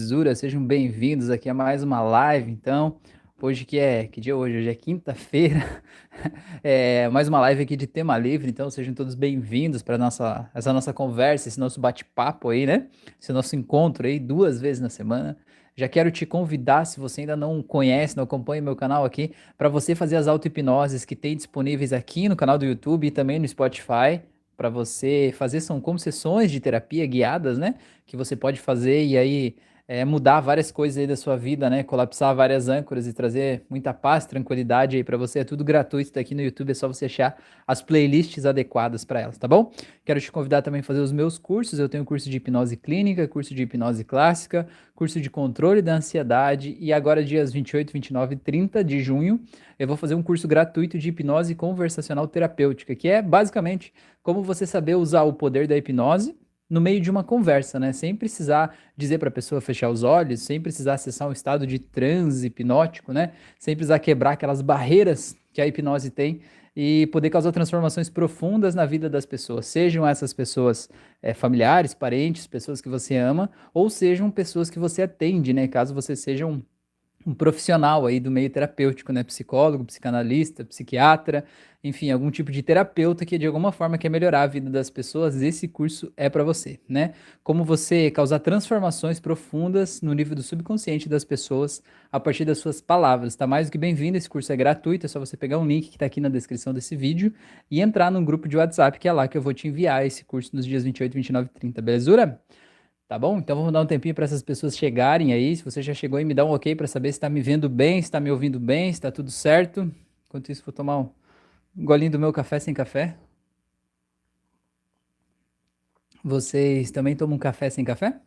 Zura, sejam bem-vindos aqui a mais uma live. Então, hoje que é que dia é hoje? Hoje é quinta-feira. É mais uma live aqui de tema livre. Então, sejam todos bem-vindos para nossa essa nossa conversa, esse nosso bate-papo aí, né? Esse nosso encontro aí duas vezes na semana. Já quero te convidar, se você ainda não conhece, não acompanha meu canal aqui, para você fazer as auto-hipnoses que tem disponíveis aqui no canal do YouTube e também no Spotify para você fazer são como sessões de terapia guiadas, né? Que você pode fazer e aí é, mudar várias coisas aí da sua vida, né? Colapsar várias âncoras e trazer muita paz, tranquilidade aí para você. É tudo gratuito tá aqui no YouTube, é só você achar as playlists adequadas para elas, tá bom? Quero te convidar também a fazer os meus cursos. Eu tenho curso de hipnose clínica, curso de hipnose clássica, curso de controle da ansiedade e agora dias 28, 29 e 30 de junho, eu vou fazer um curso gratuito de hipnose conversacional terapêutica, que é basicamente como você saber usar o poder da hipnose no meio de uma conversa, né? Sem precisar dizer para a pessoa fechar os olhos, sem precisar acessar um estado de transe hipnótico, né? Sem precisar quebrar aquelas barreiras que a hipnose tem e poder causar transformações profundas na vida das pessoas, sejam essas pessoas é, familiares, parentes, pessoas que você ama, ou sejam pessoas que você atende, né? Caso você seja um um profissional aí do meio terapêutico, né? Psicólogo, psicanalista, psiquiatra, enfim, algum tipo de terapeuta que de alguma forma quer melhorar a vida das pessoas, esse curso é para você, né? Como você causar transformações profundas no nível do subconsciente das pessoas a partir das suas palavras. Tá mais do que bem-vindo, esse curso é gratuito, é só você pegar um link que está aqui na descrição desse vídeo e entrar num grupo de WhatsApp que é lá que eu vou te enviar esse curso nos dias 28, 29 e 30, belezura? Tá bom? Então vamos dar um tempinho para essas pessoas chegarem aí. Se você já chegou aí, me dá um ok para saber se está me vendo bem, se está me ouvindo bem, se está tudo certo. Enquanto isso, vou tomar um golinho do meu café sem café. Vocês também tomam café sem café?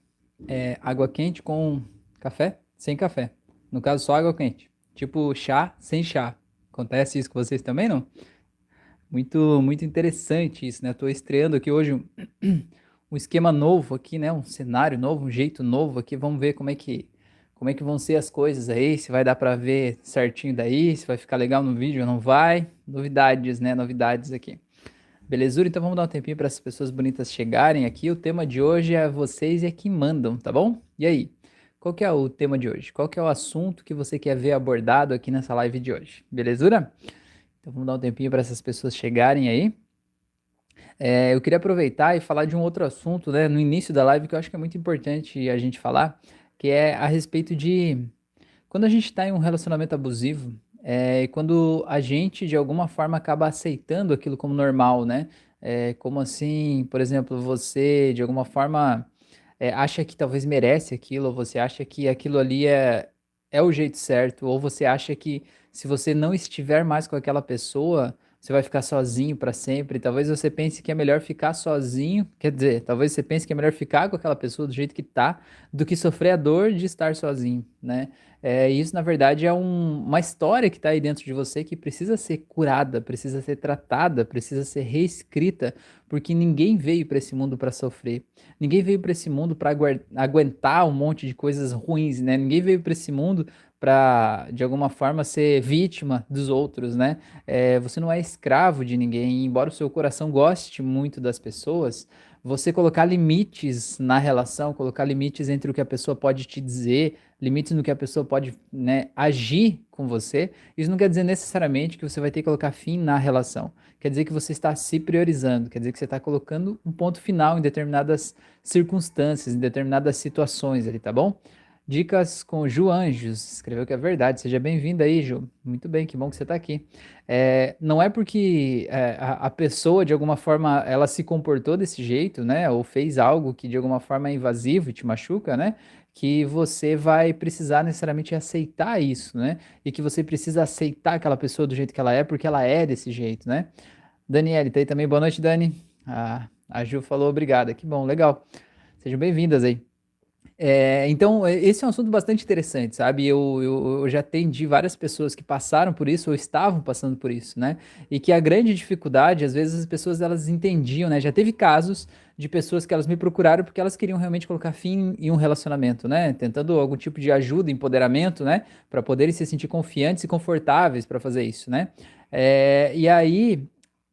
É, água quente com café sem café. No caso, só água quente. Tipo chá sem chá. Acontece isso com vocês também, não? Muito, muito interessante isso, né? Estou estreando aqui hoje um esquema novo aqui, né? Um cenário novo, um jeito novo aqui. Vamos ver como é que como é que vão ser as coisas aí, se vai dar para ver certinho daí, se vai ficar legal no vídeo ou não vai. Novidades, né? Novidades aqui. Belezura? Então vamos dar um tempinho para as pessoas bonitas chegarem aqui. O tema de hoje é vocês é que mandam, tá bom? E aí? Qual que é o tema de hoje? Qual que é o assunto que você quer ver abordado aqui nessa live de hoje? Belezura? Então vamos dar um tempinho para essas pessoas chegarem aí. É, eu queria aproveitar e falar de um outro assunto, né, no início da live, que eu acho que é muito importante a gente falar, que é a respeito de quando a gente está em um relacionamento abusivo, é, quando a gente, de alguma forma, acaba aceitando aquilo como normal, né? É, como assim, por exemplo, você, de alguma forma, é, acha que talvez merece aquilo, ou você acha que aquilo ali é, é o jeito certo, ou você acha que se você não estiver mais com aquela pessoa, você vai ficar sozinho para sempre. Talvez você pense que é melhor ficar sozinho, quer dizer, talvez você pense que é melhor ficar com aquela pessoa do jeito que tá, do que sofrer a dor de estar sozinho, né? É, isso, na verdade, é um, uma história que está aí dentro de você que precisa ser curada, precisa ser tratada, precisa ser reescrita, porque ninguém veio para esse mundo para sofrer. Ninguém veio para esse mundo para aguentar um monte de coisas ruins, né? Ninguém veio para esse mundo para, de alguma forma, ser vítima dos outros, né? É, você não é escravo de ninguém, embora o seu coração goste muito das pessoas, você colocar limites na relação, colocar limites entre o que a pessoa pode te dizer, limites no que a pessoa pode né, agir com você, isso não quer dizer necessariamente que você vai ter que colocar fim na relação. Quer dizer que você está se priorizando, quer dizer que você está colocando um ponto final em determinadas circunstâncias, em determinadas situações ali, tá bom? Dicas com Ju Anjos, escreveu que é verdade. Seja bem-vindo aí, Ju. Muito bem, que bom que você está aqui. É, não é porque é, a, a, pessoa, de alguma forma, ela se comportou desse jeito, né? Ou fez algo que de alguma forma é invasivo e te machuca, né? Que você vai precisar necessariamente aceitar isso, né? E que você precisa aceitar aquela pessoa do jeito que ela é, porque ela é desse jeito, né? Daniele, tá aí também. Boa noite, Dani. Ah, a Ju falou obrigada. Que bom, legal. Sejam bem-vindas aí. É, então, é, esse é um assunto bastante interessante, sabe? Eu, eu, eu, já atendi várias pessoas que passaram por isso ou estavam passando por isso, né? E que a grande dificuldade, às vezes, as pessoas elas entendiam, né? Já teve casos de pessoas que elas me procuraram porque elas queriam realmente colocar fim em um relacionamento, né? Tentando algum tipo de ajuda, empoderamento, né? Para poderem se sentir confiantes e confortáveis para fazer isso, né? É, e aí,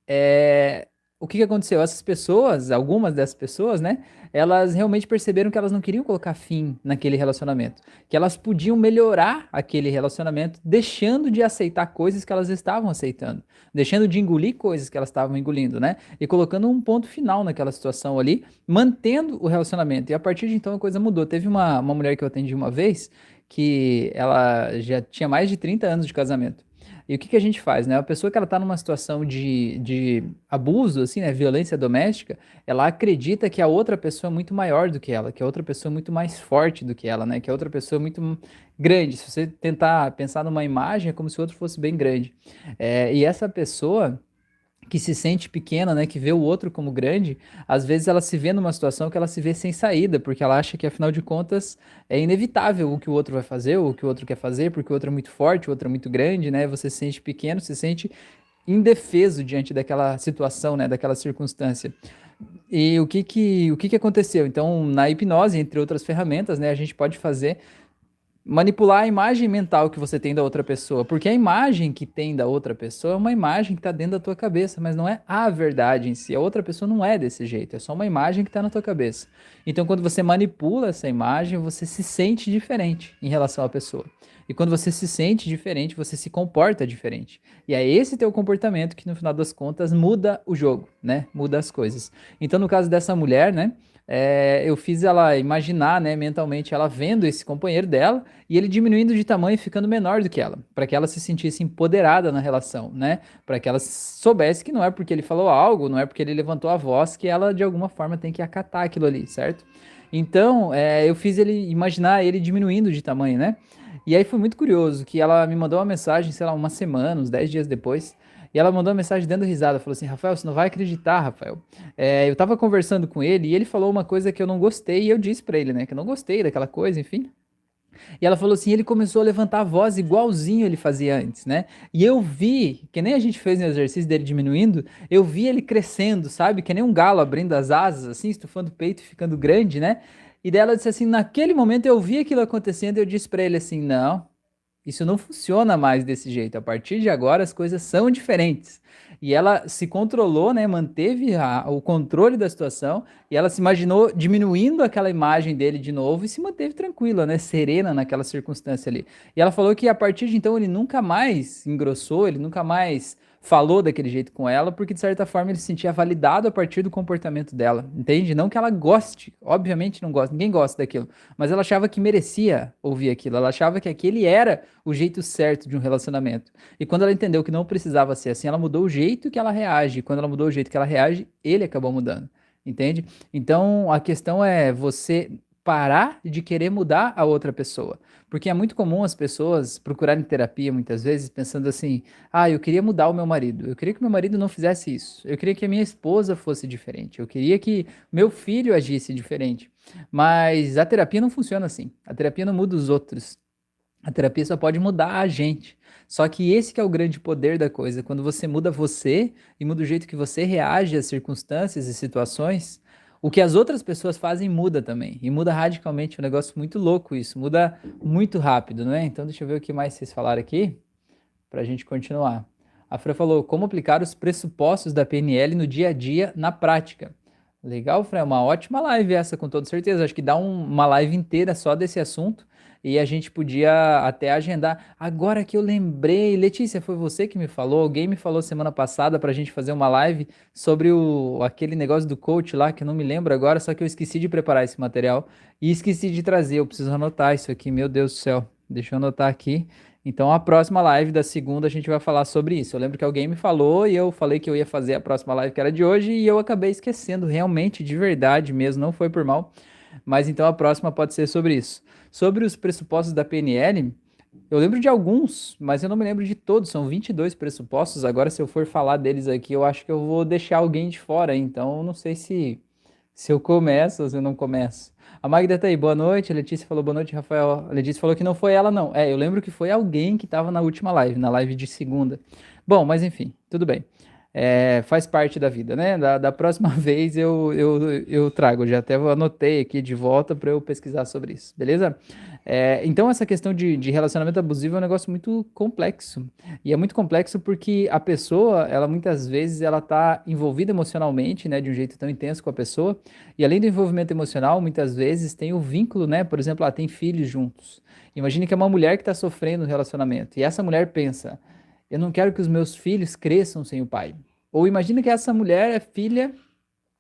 é, o que, que aconteceu? Essas pessoas, algumas dessas pessoas, né? Elas realmente perceberam que elas não queriam colocar fim naquele relacionamento, que elas podiam melhorar aquele relacionamento deixando de aceitar coisas que elas estavam aceitando, deixando de engolir coisas que elas estavam engolindo, né? E colocando um ponto final naquela situação ali, mantendo o relacionamento. E a partir de então a coisa mudou. Teve uma, uma mulher que eu atendi uma vez que ela já tinha mais de 30 anos de casamento. E o que, que a gente faz, né? A pessoa que ela está numa situação de, de abuso, assim, né? Violência doméstica, ela acredita que a outra pessoa é muito maior do que ela, que a outra pessoa é muito mais forte do que ela, né? Que a outra pessoa é muito grande. Se você tentar pensar numa imagem, é como se o outro fosse bem grande. É, e essa pessoa que se sente pequena, né, que vê o outro como grande, às vezes ela se vê numa situação que ela se vê sem saída, porque ela acha que afinal de contas é inevitável o que o outro vai fazer, ou o que o outro quer fazer, porque o outro é muito forte, o outro é muito grande, né? Você se sente pequeno, se sente indefeso diante daquela situação, né, daquela circunstância. E o que que, o que que aconteceu? Então, na hipnose, entre outras ferramentas, né, a gente pode fazer manipular a imagem mental que você tem da outra pessoa, porque a imagem que tem da outra pessoa é uma imagem que está dentro da tua cabeça, mas não é a verdade em si. A outra pessoa não é desse jeito, é só uma imagem que está na tua cabeça. Então, quando você manipula essa imagem, você se sente diferente em relação à pessoa. E quando você se sente diferente, você se comporta diferente. E é esse teu comportamento que, no final das contas, muda o jogo, né? Muda as coisas. Então, no caso dessa mulher, né? É, eu fiz ela imaginar, né, mentalmente, ela vendo esse companheiro dela e ele diminuindo de tamanho e ficando menor do que ela, para que ela se sentisse empoderada na relação, né? Para que ela soubesse que não é porque ele falou algo, não é porque ele levantou a voz que ela de alguma forma tem que acatar aquilo ali, certo? Então, é, eu fiz ele imaginar ele diminuindo de tamanho, né? E aí foi muito curioso que ela me mandou uma mensagem, sei lá, uma semana, uns 10 dias depois, e ela mandou uma mensagem dando risada, falou assim, Rafael, você não vai acreditar, Rafael. É, eu tava conversando com ele e ele falou uma coisa que eu não gostei e eu disse para ele, né, que eu não gostei daquela coisa, enfim. E ela falou assim, ele começou a levantar a voz igualzinho ele fazia antes, né? E eu vi, que nem a gente fez no exercício dele diminuindo, eu vi ele crescendo, sabe? Que nem um galo abrindo as asas, assim, estufando o peito ficando grande, né? E dela disse assim, naquele momento eu vi aquilo acontecendo e eu disse para ele assim, não, isso não funciona mais desse jeito. A partir de agora as coisas são diferentes. E ela se controlou, né, manteve a, o controle da situação e ela se imaginou diminuindo aquela imagem dele de novo e se manteve tranquila, né, serena naquela circunstância ali. E ela falou que a partir de então ele nunca mais engrossou, ele nunca mais falou daquele jeito com ela, porque de certa forma ele se sentia validado a partir do comportamento dela, entende? Não que ela goste, obviamente não gosta, ninguém gosta daquilo, mas ela achava que merecia ouvir aquilo, ela achava que aquele era o jeito certo de um relacionamento. E quando ela entendeu que não precisava ser assim, ela mudou o jeito que ela reage, quando ela mudou o jeito que ela reage, ele acabou mudando, entende? Então a questão é você parar de querer mudar a outra pessoa. Porque é muito comum as pessoas procurarem terapia muitas vezes pensando assim: ah, eu queria mudar o meu marido, eu queria que meu marido não fizesse isso, eu queria que a minha esposa fosse diferente, eu queria que meu filho agisse diferente. Mas a terapia não funciona assim. A terapia não muda os outros. A terapia só pode mudar a gente. Só que esse que é o grande poder da coisa. Quando você muda você e muda o jeito que você reage às circunstâncias e situações, o que as outras pessoas fazem muda também. E muda radicalmente. É um negócio muito louco isso. Muda muito rápido, não é? Então deixa eu ver o que mais vocês falaram aqui. Para a gente continuar. A Fran falou como aplicar os pressupostos da PNL no dia a dia, na prática. Legal, Fran. Uma ótima live essa, com toda certeza. Acho que dá um, uma live inteira só desse assunto e a gente podia até agendar. Agora que eu lembrei, Letícia, foi você que me falou, alguém me falou semana passada para a gente fazer uma live sobre o, aquele negócio do coach lá, que eu não me lembro agora, só que eu esqueci de preparar esse material e esqueci de trazer. Eu preciso anotar isso aqui, meu Deus do céu. Deixa eu anotar aqui. Então, a próxima live da segunda a gente vai falar sobre isso. Eu lembro que alguém me falou e eu falei que eu ia fazer a próxima live que era de hoje e eu acabei esquecendo, realmente, de verdade mesmo, não foi por mal. Mas então a próxima pode ser sobre isso. Sobre os pressupostos da PNL, eu lembro de alguns, mas eu não me lembro de todos. São 22 pressupostos. Agora, se eu for falar deles aqui, eu acho que eu vou deixar alguém de fora. Então, não sei se, se eu começo ou se eu não começo. A Magda tá aí, boa noite. A Letícia falou boa noite, Rafael. A Letícia falou que não foi ela, não. É, eu lembro que foi alguém que estava na última live, na live de segunda. Bom, mas enfim, tudo bem é, faz parte da vida, né? Da, da próxima vez eu, eu, eu trago, já até anotei aqui de volta para eu pesquisar sobre isso, beleza? É, então, essa questão de, de, relacionamento abusivo é um negócio muito complexo. E é muito complexo porque a pessoa, ela muitas vezes, ela está envolvida emocionalmente, né, de um jeito tão intenso com a pessoa. E além do envolvimento emocional, muitas vezes tem o vínculo, né, por exemplo, ela tem filhos juntos. Imagine que é uma mulher que está sofrendo no relacionamento. E essa mulher pensa, eu não quero que os meus filhos cresçam sem o pai. Ou imagine que essa mulher é filha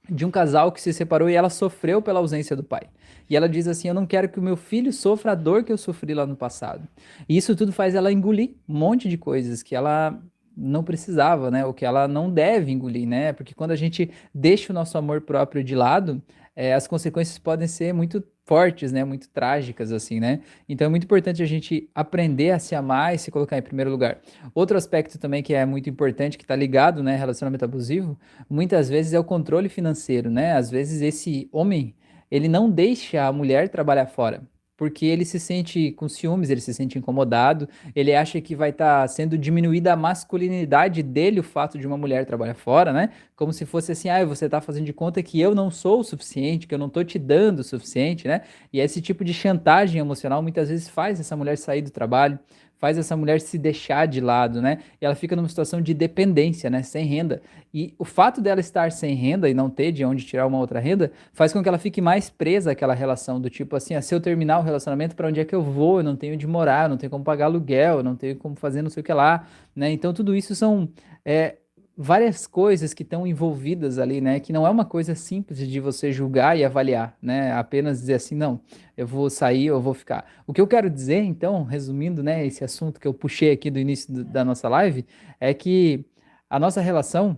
de um casal que se separou e ela sofreu pela ausência do pai. E ela diz assim: Eu não quero que o meu filho sofra a dor que eu sofri lá no passado. E isso tudo faz ela engolir um monte de coisas que ela não precisava, né? O que ela não deve engolir, né? Porque quando a gente deixa o nosso amor próprio de lado, é, as consequências podem ser muito fortes, né? Muito trágicas, assim, né? Então é muito importante a gente aprender a se amar e se colocar em primeiro lugar. Outro aspecto também que é muito importante, que está ligado, né? Relacionamento abusivo, muitas vezes é o controle financeiro, né? Às vezes esse homem, ele não deixa a mulher trabalhar fora porque ele se sente com ciúmes, ele se sente incomodado, ele acha que vai estar tá sendo diminuída a masculinidade dele o fato de uma mulher trabalhar fora, né? Como se fosse assim, ah, você está fazendo de conta que eu não sou o suficiente, que eu não estou te dando o suficiente, né? E esse tipo de chantagem emocional muitas vezes faz essa mulher sair do trabalho, faz essa mulher se deixar de lado, né? E ela fica numa situação de dependência, né? Sem renda. E o fato dela estar sem renda e não ter de onde tirar uma outra renda faz com que ela fique mais presa àquela relação do tipo assim, ah, se eu terminar o relacionamento, para onde é que eu vou? Eu não tenho de morar, eu não tenho como pagar aluguel, eu não tenho como fazer não sei o que lá, né? Então tudo isso são é, várias coisas que estão envolvidas ali, né? Que não é uma coisa simples de você julgar e avaliar, né? Apenas dizer assim, não, eu vou sair, eu vou ficar. O que eu quero dizer, então, resumindo, né, esse assunto que eu puxei aqui do início do, da nossa live, é que a nossa relação,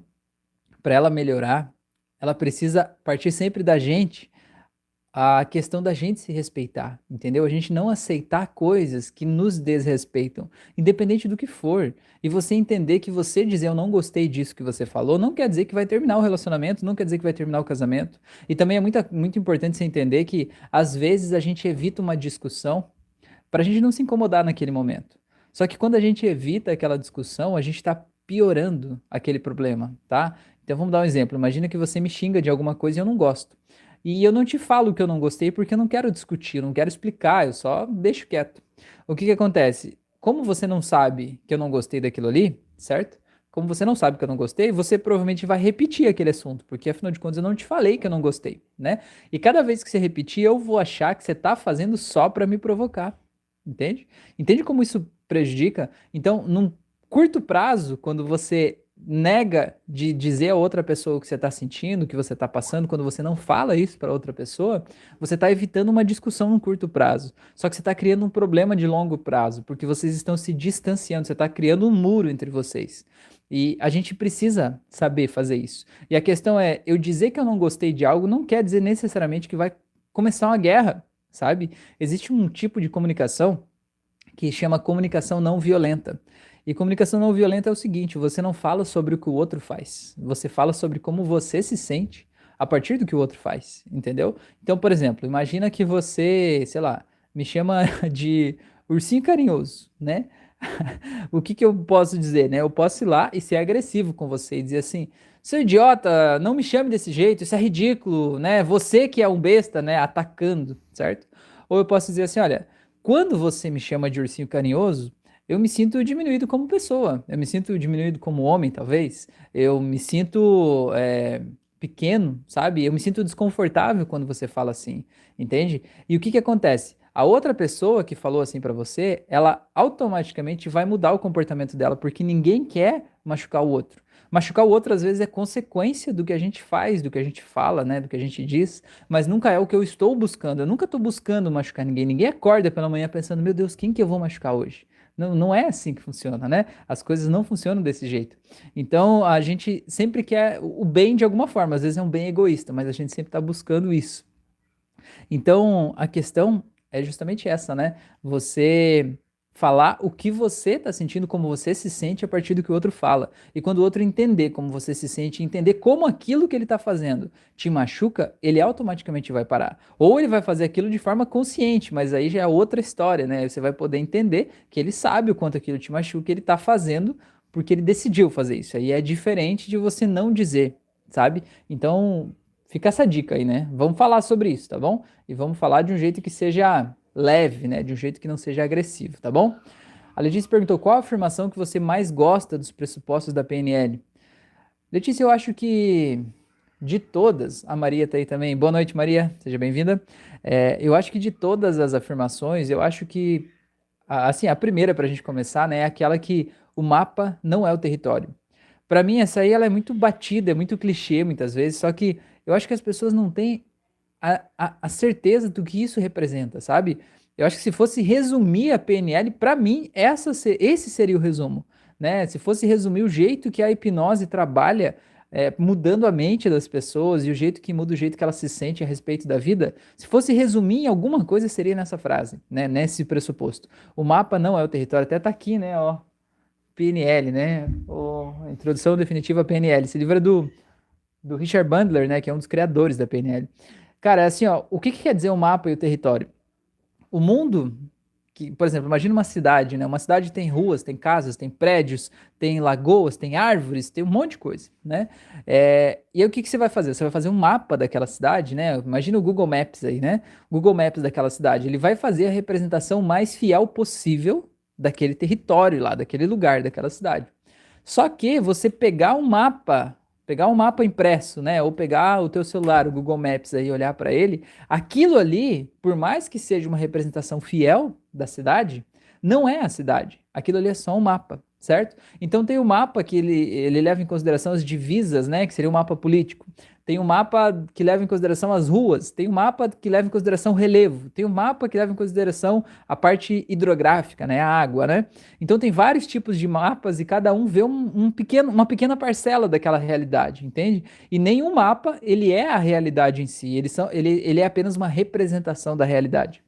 para ela melhorar, ela precisa partir sempre da gente a questão da gente se respeitar, entendeu? A gente não aceitar coisas que nos desrespeitam, independente do que for. E você entender que você dizer eu não gostei disso que você falou, não quer dizer que vai terminar o relacionamento, não quer dizer que vai terminar o casamento. E também é muito, muito importante você entender que às vezes a gente evita uma discussão para a gente não se incomodar naquele momento. Só que quando a gente evita aquela discussão, a gente está piorando aquele problema, tá? Então vamos dar um exemplo. Imagina que você me xinga de alguma coisa e eu não gosto. E eu não te falo que eu não gostei porque eu não quero discutir, eu não quero explicar, eu só deixo quieto. O que que acontece? Como você não sabe que eu não gostei daquilo ali, certo? Como você não sabe que eu não gostei, você provavelmente vai repetir aquele assunto, porque afinal de contas eu não te falei que eu não gostei, né? E cada vez que você repetir, eu vou achar que você tá fazendo só para me provocar. Entende? Entende como isso prejudica? Então, num curto prazo, quando você nega de dizer a outra pessoa o que você está sentindo, o que você está passando, quando você não fala isso para outra pessoa, você está evitando uma discussão no curto prazo. Só que você está criando um problema de longo prazo, porque vocês estão se distanciando, você está criando um muro entre vocês. E a gente precisa saber fazer isso. E a questão é, eu dizer que eu não gostei de algo não quer dizer necessariamente que vai começar uma guerra, sabe? Existe um tipo de comunicação que chama comunicação não violenta. E comunicação não violenta é o seguinte: você não fala sobre o que o outro faz, você fala sobre como você se sente a partir do que o outro faz, entendeu? Então, por exemplo, imagina que você, sei lá, me chama de ursinho carinhoso, né? o que, que eu posso dizer, né? Eu posso ir lá e ser agressivo com você e dizer assim: seu idiota, não me chame desse jeito, isso é ridículo, né? Você que é um besta, né? Atacando, certo? Ou eu posso dizer assim: olha, quando você me chama de ursinho carinhoso, eu me sinto diminuído como pessoa, eu me sinto diminuído como homem, talvez, eu me sinto é, pequeno, sabe? Eu me sinto desconfortável quando você fala assim, entende? E o que que acontece? A outra pessoa que falou assim para você, ela automaticamente vai mudar o comportamento dela, porque ninguém quer machucar o outro. Machucar o outro às vezes é consequência do que a gente faz, do que a gente fala, né, do que a gente diz, mas nunca é o que eu estou buscando. Eu nunca estou buscando machucar ninguém. Ninguém acorda pela manhã pensando, meu Deus, quem que eu vou machucar hoje? Não, não é assim que funciona, né? As coisas não funcionam desse jeito. Então, a gente sempre quer o bem de alguma forma. Às vezes é um bem egoísta, mas a gente sempre está buscando isso. Então, a questão é justamente essa, né? Você falar o que você está sentindo, como você se sente a partir do que o outro fala. E quando o outro entender como você se sente, entender como aquilo que ele está fazendo te machuca, ele automaticamente vai parar. Ou ele vai fazer aquilo de forma consciente, mas aí já é outra história, né? Você vai poder entender que ele sabe o quanto aquilo te machuca, ele está fazendo porque ele decidiu fazer isso. Aí é diferente de você não dizer, sabe? Então, fica essa dica aí, né? Vamos falar sobre isso, tá bom? E vamos falar de um jeito que seja leve, né? De um jeito que não seja agressivo, tá bom? A Letícia perguntou qual a afirmação que você mais gosta dos pressupostos da PNL. Letícia, eu acho que de todas, a Maria está aí também. Boa noite, Maria, seja bem-vinda. É, eu acho que de todas as afirmações, eu acho que, assim, a primeira para a gente começar, né, é aquela que o mapa não é o território. Para mim, essa aí ela é muito batida, é muito clichê muitas vezes, só que eu acho que as pessoas não têm a, a, a certeza do que isso representa, sabe? Eu acho que se fosse resumir a PNL, para mim, essa, esse seria o resumo. Né? Se fosse resumir o jeito que a hipnose trabalha, é, mudando a mente das pessoas e o jeito que muda o jeito que elas se sentem a respeito da vida, se fosse resumir em alguma coisa, seria nessa frase, né? nesse pressuposto. O mapa não é o território, até tá aqui, né? Ó, PNL, né? O, introdução definitiva PNL. Esse livro é do, do Richard Bandler, né? Que é um dos criadores da PNL. Cara, é assim, ó, o que, que quer dizer o mapa e o território? O mundo, que, por exemplo, imagina uma cidade, né? Uma cidade tem ruas, tem casas, tem prédios, tem lagoas, tem árvores, tem um monte de coisa, né? É, e aí o que, que você vai fazer? Você vai fazer um mapa daquela cidade, né? Imagina o Google Maps aí, né? Google Maps daquela cidade. Ele vai fazer a representação mais fiel possível daquele território lá, daquele lugar, daquela cidade. Só que você pegar um mapa, pegar um mapa impresso, né, ou pegar o teu celular, o Google Maps aí, olhar para ele, aquilo ali, por mais que seja uma representação fiel da cidade, não é a cidade. Aquilo ali é só um mapa certo? Então tem o mapa que ele, ele leva em consideração as divisas, né, que seria o um mapa político. Tem um mapa que leva em consideração as ruas, tem um mapa que leva em consideração o relevo, tem um mapa que leva em consideração a parte hidrográfica, né, a água, né? Então tem vários tipos de mapas e cada um vê um, um pequeno, uma pequena parcela daquela realidade, entende? E nenhum mapa ele é a realidade em si, ele, são, ele, ele é apenas uma representação da realidade.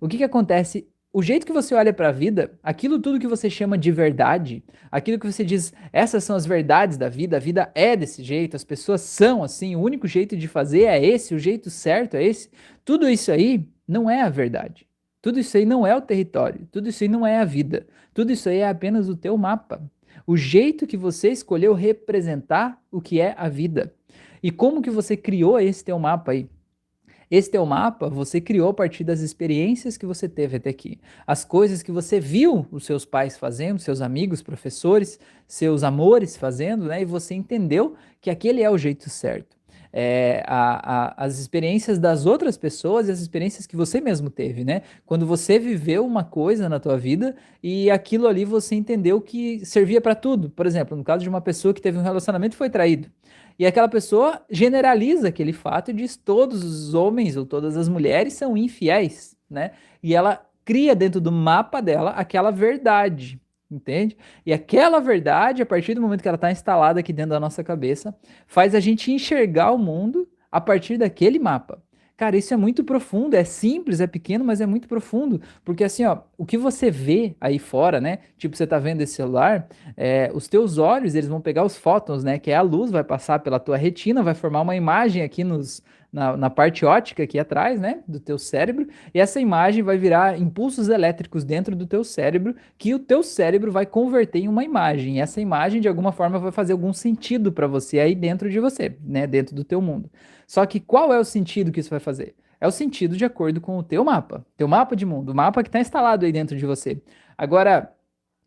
O que, que acontece o jeito que você olha para a vida, aquilo tudo que você chama de verdade, aquilo que você diz, essas são as verdades da vida, a vida é desse jeito, as pessoas são assim, o único jeito de fazer é esse, o jeito certo é esse, tudo isso aí não é a verdade. Tudo isso aí não é o território, tudo isso aí não é a vida, tudo isso aí é apenas o teu mapa. O jeito que você escolheu representar o que é a vida. E como que você criou esse teu mapa aí? Esse teu mapa você criou a partir das experiências que você teve até aqui. As coisas que você viu os seus pais fazendo, seus amigos, professores, seus amores fazendo, né? E você entendeu que aquele é o jeito certo. É, a, a, as experiências das outras pessoas e as experiências que você mesmo teve, né? Quando você viveu uma coisa na tua vida e aquilo ali você entendeu que servia para tudo. Por exemplo, no caso de uma pessoa que teve um relacionamento e foi traído. E aquela pessoa generaliza aquele fato e diz todos os homens ou todas as mulheres são infiéis, né? E ela cria dentro do mapa dela aquela verdade, entende? E aquela verdade, a partir do momento que ela está instalada aqui dentro da nossa cabeça, faz a gente enxergar o mundo a partir daquele mapa. Cara, isso é muito profundo, é simples, é pequeno, mas é muito profundo. Porque assim, ó, o que você vê aí fora, né? Tipo, você tá vendo esse celular, é, os teus olhos, eles vão pegar os fótons, né? Que é a luz, vai passar pela tua retina, vai formar uma imagem aqui nos, na, na, parte ótica aqui atrás, né, do teu cérebro, e essa imagem vai virar impulsos elétricos dentro do teu cérebro, que o teu cérebro vai converter em uma imagem. E essa imagem, de alguma forma, vai fazer algum sentido para você aí dentro de você, né, dentro do teu mundo. Só que qual é o sentido que isso vai fazer? É o sentido de acordo com o teu mapa, teu mapa de mundo, o mapa que está instalado aí dentro de você. Agora,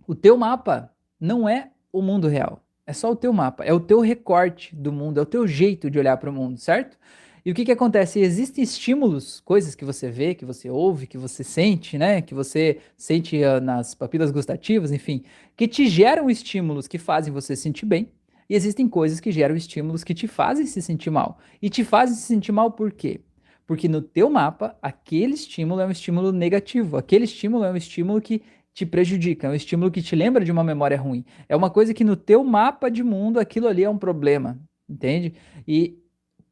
o teu mapa não é o mundo real. É só o teu mapa, é o teu recorte do mundo, é o teu jeito de olhar para o mundo, certo? E o que, que acontece? Existem estímulos, coisas que você vê, que você ouve, que você sente, né? Que você sente uh, nas papilas gustativas, enfim, que te geram estímulos que fazem você se sentir bem. E existem coisas que geram estímulos que te fazem se sentir mal. E te fazem se sentir mal por quê? Porque no teu mapa, aquele estímulo é um estímulo negativo. Aquele estímulo é um estímulo que te prejudica, é um estímulo que te lembra de uma memória ruim. É uma coisa que no teu mapa de mundo aquilo ali é um problema, entende? E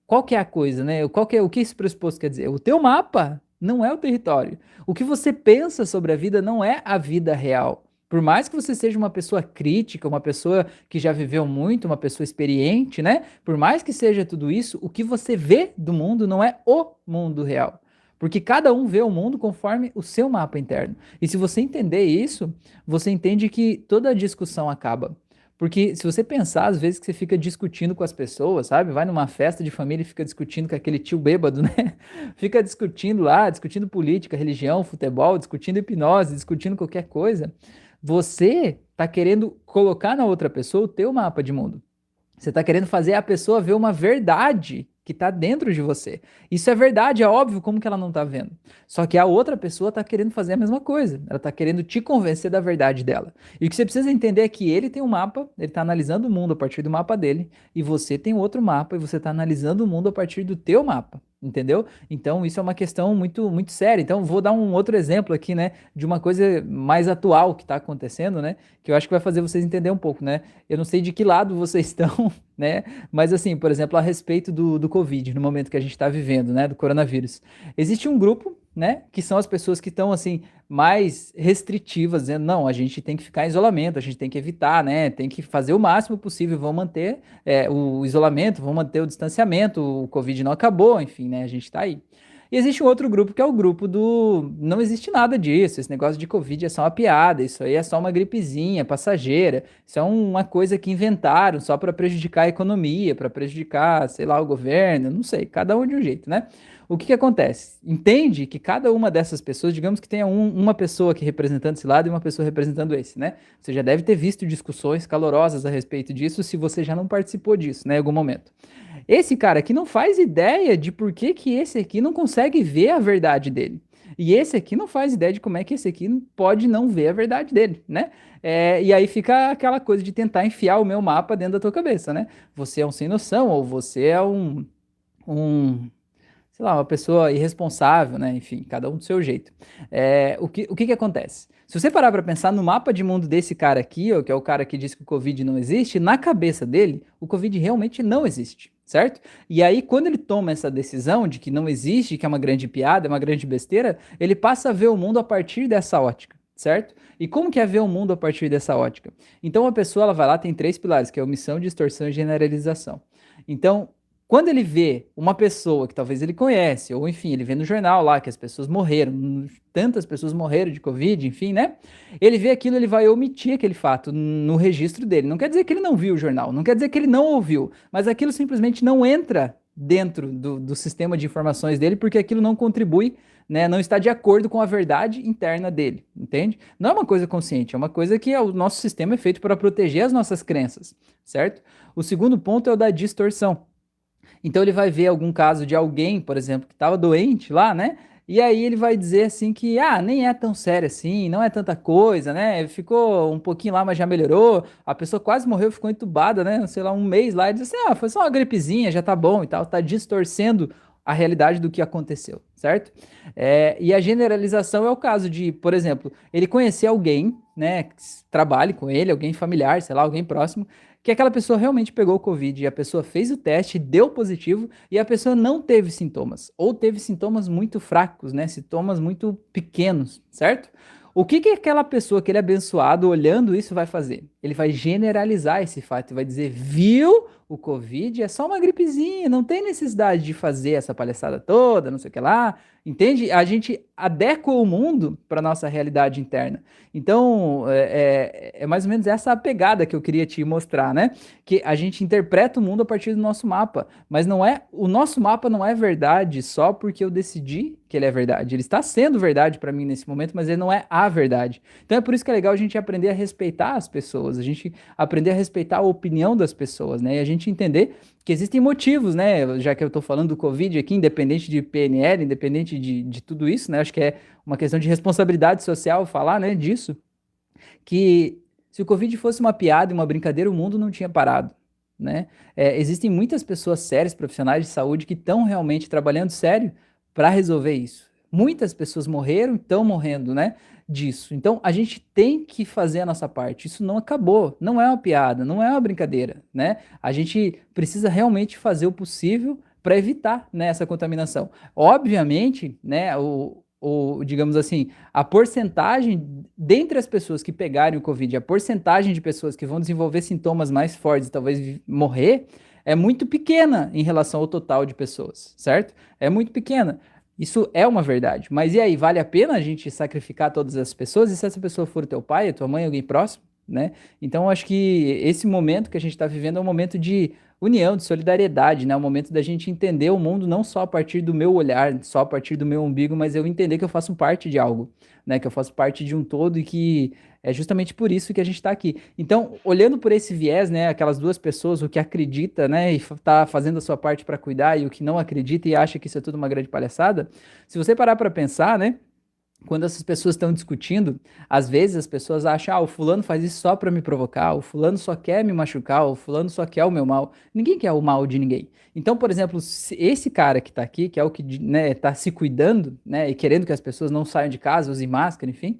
qual que é a coisa, né? Qual que é, o que esse pressuposto quer dizer? O teu mapa não é o território. O que você pensa sobre a vida não é a vida real. Por mais que você seja uma pessoa crítica, uma pessoa que já viveu muito, uma pessoa experiente, né? Por mais que seja tudo isso, o que você vê do mundo não é o mundo real. Porque cada um vê o mundo conforme o seu mapa interno. E se você entender isso, você entende que toda a discussão acaba. Porque se você pensar, às vezes que você fica discutindo com as pessoas, sabe? Vai numa festa de família e fica discutindo com aquele tio bêbado, né? Fica discutindo lá, discutindo política, religião, futebol, discutindo hipnose, discutindo qualquer coisa. Você está querendo colocar na outra pessoa o teu mapa de mundo. Você está querendo fazer a pessoa ver uma verdade que está dentro de você. Isso é verdade, é óbvio, como que ela não está vendo? Só que a outra pessoa está querendo fazer a mesma coisa. Ela está querendo te convencer da verdade dela. E o que você precisa entender é que ele tem um mapa, ele está analisando o mundo a partir do mapa dele, e você tem outro mapa e você está analisando o mundo a partir do teu mapa entendeu? Então isso é uma questão muito muito séria. Então vou dar um outro exemplo aqui, né, de uma coisa mais atual que está acontecendo, né, que eu acho que vai fazer vocês entender um pouco, né? Eu não sei de que lado vocês estão, né? Mas assim, por exemplo, a respeito do, do Covid, no momento que a gente está vivendo, né, do coronavírus, existe um grupo né? Que são as pessoas que estão assim mais restritivas, dizendo não, a gente tem que ficar em isolamento, a gente tem que evitar, né? Tem que fazer o máximo possível, vão manter é, o isolamento, vão manter o distanciamento, o Covid não acabou, enfim, né? A gente está aí. E existe um outro grupo que é o grupo do não existe nada disso, esse negócio de Covid é só uma piada, isso aí é só uma gripezinha passageira, isso é uma coisa que inventaram só para prejudicar a economia, para prejudicar, sei lá, o governo, não sei, cada um de um jeito, né? O que, que acontece? Entende que cada uma dessas pessoas, digamos que tenha um, uma pessoa aqui representando esse lado e uma pessoa representando esse, né? Você já deve ter visto discussões calorosas a respeito disso, se você já não participou disso, né, em algum momento. Esse cara aqui não faz ideia de por que, que esse aqui não consegue ver a verdade dele. E esse aqui não faz ideia de como é que esse aqui pode não ver a verdade dele, né? É, e aí fica aquela coisa de tentar enfiar o meu mapa dentro da tua cabeça, né? Você é um sem noção, ou você é um, um sei lá, uma pessoa irresponsável, né? Enfim, cada um do seu jeito. É, o, que, o que que acontece? Se você parar para pensar no mapa de mundo desse cara aqui, ó, que é o cara que diz que o Covid não existe, na cabeça dele, o Covid realmente não existe, certo? E aí, quando ele toma essa decisão de que não existe, que é uma grande piada, é uma grande besteira, ele passa a ver o mundo a partir dessa ótica certo? E como que é ver o mundo a partir dessa ótica? Então a pessoa ela vai lá, tem três pilares, que é omissão, distorção e generalização. Então, quando ele vê uma pessoa que talvez ele conhece, ou enfim, ele vê no jornal lá que as pessoas morreram, tantas pessoas morreram de Covid, enfim, né? Ele vê aquilo, ele vai omitir aquele fato no registro dele. Não quer dizer que ele não viu o jornal, não quer dizer que ele não ouviu, mas aquilo simplesmente não entra dentro do, do sistema de informações dele, porque aquilo não contribui, né, não está de acordo com a verdade interna dele, entende? Não é uma coisa consciente, é uma coisa que é, o nosso sistema é feito para proteger as nossas crenças, certo? O segundo ponto é o da distorção. Então ele vai ver algum caso de alguém, por exemplo, que estava doente lá, né? E aí ele vai dizer assim que, ah, nem é tão sério assim, não é tanta coisa, né? Ficou um pouquinho lá, mas já melhorou. A pessoa quase morreu, ficou entubada, né? Sei lá, um mês lá, e diz assim, ah, foi só uma gripezinha, já tá bom e tal. Tá distorcendo a realidade do que aconteceu, certo? É, e a generalização é o caso de, por exemplo, ele conhecer alguém, né, que trabalhe com ele, alguém familiar, sei lá, alguém próximo, que aquela pessoa realmente pegou o Covid e a pessoa fez o teste, deu positivo e a pessoa não teve sintomas, ou teve sintomas muito fracos, né? Sintomas muito pequenos, certo? O que, que aquela pessoa, aquele abençoado, olhando isso, vai fazer? Ele vai generalizar esse fato e vai dizer: viu? O Covid é só uma gripezinha, não tem necessidade de fazer essa palhaçada toda, não sei o que lá. Entende? A gente adequa o mundo para nossa realidade interna. Então, é, é, é, mais ou menos essa a pegada que eu queria te mostrar, né? Que a gente interpreta o mundo a partir do nosso mapa, mas não é o nosso mapa não é verdade só porque eu decidi que ele é verdade. Ele está sendo verdade para mim nesse momento, mas ele não é a verdade. Então é por isso que é legal a gente aprender a respeitar as pessoas, a gente aprender a respeitar a opinião das pessoas, né? E a gente entender que existem motivos, né? Já que eu estou falando do Covid aqui, independente de PNL, independente de, de tudo isso, né? Acho que é uma questão de responsabilidade social falar, né, disso. Que se o Covid fosse uma piada uma brincadeira, o mundo não tinha parado. Né? É, existem muitas pessoas sérias, profissionais de saúde, que estão realmente trabalhando sério para resolver isso. Muitas pessoas morreram, estão morrendo, né? Disso. Então a gente tem que fazer a nossa parte. Isso não acabou, não é uma piada, não é uma brincadeira, né? A gente precisa realmente fazer o possível para evitar né, essa contaminação. Obviamente, né, o, o, digamos assim, a porcentagem dentre as pessoas que pegarem o Covid, a porcentagem de pessoas que vão desenvolver sintomas mais fortes e talvez morrer, é muito pequena em relação ao total de pessoas, certo? É muito pequena. Isso é uma verdade. Mas e aí, vale a pena a gente sacrificar todas as pessoas? E se essa pessoa for o teu pai, a tua mãe, alguém próximo? né? Então, acho que esse momento que a gente está vivendo é um momento de união, de solidariedade, né? O momento da gente entender o mundo não só a partir do meu olhar, só a partir do meu umbigo, mas eu entender que eu faço parte de algo, né? Que eu faço parte de um todo e que é justamente por isso que a gente está aqui. Então, olhando por esse viés, né? Aquelas duas pessoas, o que acredita, né? E está fazendo a sua parte para cuidar e o que não acredita e acha que isso é tudo uma grande palhaçada. Se você parar para pensar, né? quando essas pessoas estão discutindo, às vezes as pessoas acham, ah, o fulano faz isso só para me provocar, o fulano só quer me machucar, o fulano só quer o meu mal. Ninguém quer o mal de ninguém. Então, por exemplo, esse cara que está aqui, que é o que né, tá se cuidando, né, e querendo que as pessoas não saiam de casa, usem máscara, enfim,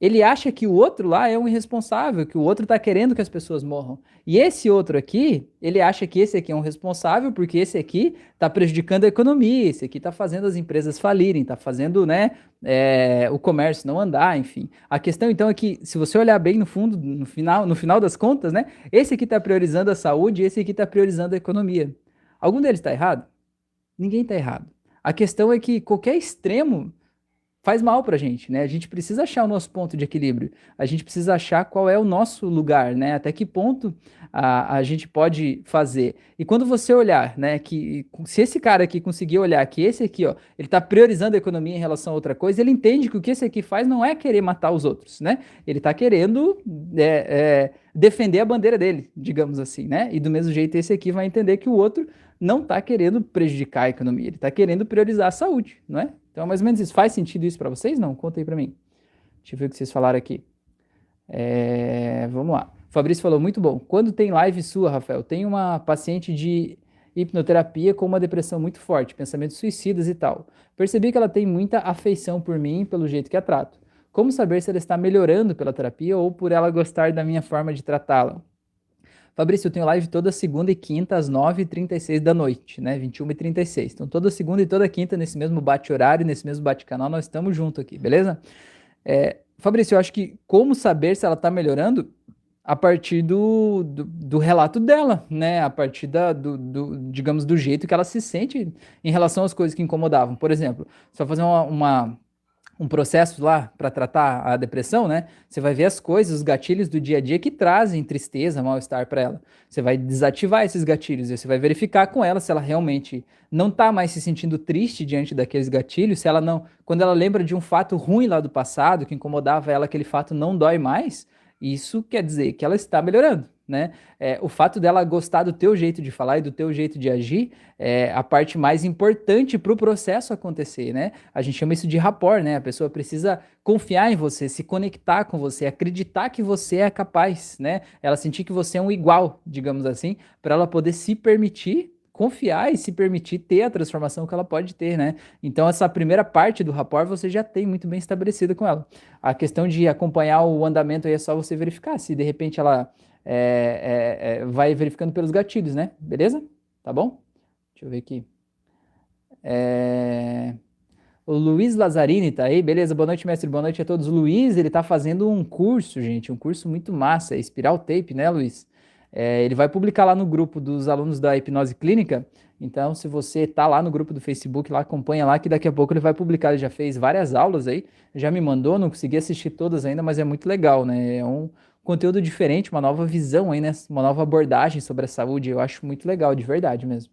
ele acha que o outro lá é um irresponsável, que o outro está querendo que as pessoas morram. E esse outro aqui, ele acha que esse aqui é um responsável, porque esse aqui está prejudicando a economia, esse aqui está fazendo as empresas falirem, está fazendo né, é, o comércio não andar, enfim. A questão então é que, se você olhar bem no fundo, no final, no final das contas, né, esse aqui está priorizando a saúde e esse aqui está priorizando a economia. Algum deles está errado? Ninguém está errado. A questão é que qualquer extremo faz mal para a gente, né? A gente precisa achar o nosso ponto de equilíbrio. A gente precisa achar qual é o nosso lugar, né? Até que ponto a, a gente pode fazer. E quando você olhar, né, que se esse cara aqui conseguir olhar que esse aqui, ó, ele está priorizando a economia em relação a outra coisa, ele entende que o que esse aqui faz não é querer matar os outros, né? Ele está querendo é, é, defender a bandeira dele, digamos assim, né? E do mesmo jeito esse aqui vai entender que o outro não está querendo prejudicar a economia, ele está querendo priorizar a saúde, não é? Então, mais ou menos isso. Faz sentido isso para vocês? Não? Conta aí para mim. Deixa eu ver o que vocês falaram aqui. É, vamos lá. Fabrício falou, muito bom. Quando tem live sua, Rafael, tem uma paciente de hipnoterapia com uma depressão muito forte, pensamentos suicidas e tal. Percebi que ela tem muita afeição por mim pelo jeito que a trato. Como saber se ela está melhorando pela terapia ou por ela gostar da minha forma de tratá-la? Fabrício, eu tenho live toda segunda e quinta às 9h36 da noite, né? 21h36. Então, toda segunda e toda quinta, nesse mesmo bate-horário, nesse mesmo bate-canal, nós estamos juntos aqui, beleza? É, Fabrício, eu acho que como saber se ela está melhorando a partir do, do, do, relato dela, né? A partir da, do, do, digamos, do jeito que ela se sente em relação às coisas que incomodavam. Por exemplo, só fazer uma, uma um processo lá para tratar a depressão, né? Você vai ver as coisas, os gatilhos do dia a dia que trazem tristeza, mal-estar para ela. Você vai desativar esses gatilhos você vai verificar com ela se ela realmente não está mais se sentindo triste diante daqueles gatilhos, se ela não, quando ela lembra de um fato ruim lá do passado que incomodava ela, aquele fato não dói mais, isso quer dizer que ela está melhorando né? É, o fato dela gostar do teu jeito de falar e do teu jeito de agir é a parte mais importante para o processo acontecer, né? A gente chama isso de rapport, né? A pessoa precisa confiar em você, se conectar com você, acreditar que você é capaz, né? Ela sentir que você é um igual, digamos assim, para ela poder se permitir confiar e se permitir ter a transformação que ela pode ter, né? Então, essa primeira parte do rapport você já tem muito bem estabelecida com ela. A questão de acompanhar o andamento aí é só você verificar se de repente ela é, é, é, vai verificando pelos gatilhos, né? Beleza? Tá bom? Deixa eu ver aqui. É... O Luiz Lazzarini tá aí, beleza? Boa noite, mestre. Boa noite a todos. O Luiz, ele tá fazendo um curso, gente, um curso muito massa, é Espiral Tape, né, Luiz? É, ele vai publicar lá no grupo dos alunos da hipnose clínica. Então, se você tá lá no grupo do Facebook, lá acompanha lá, que daqui a pouco ele vai publicar. Ele já fez várias aulas aí, já me mandou, não consegui assistir todas ainda, mas é muito legal, né? É um, conteúdo diferente, uma nova visão aí, né? Uma nova abordagem sobre a saúde. Eu acho muito legal, de verdade mesmo.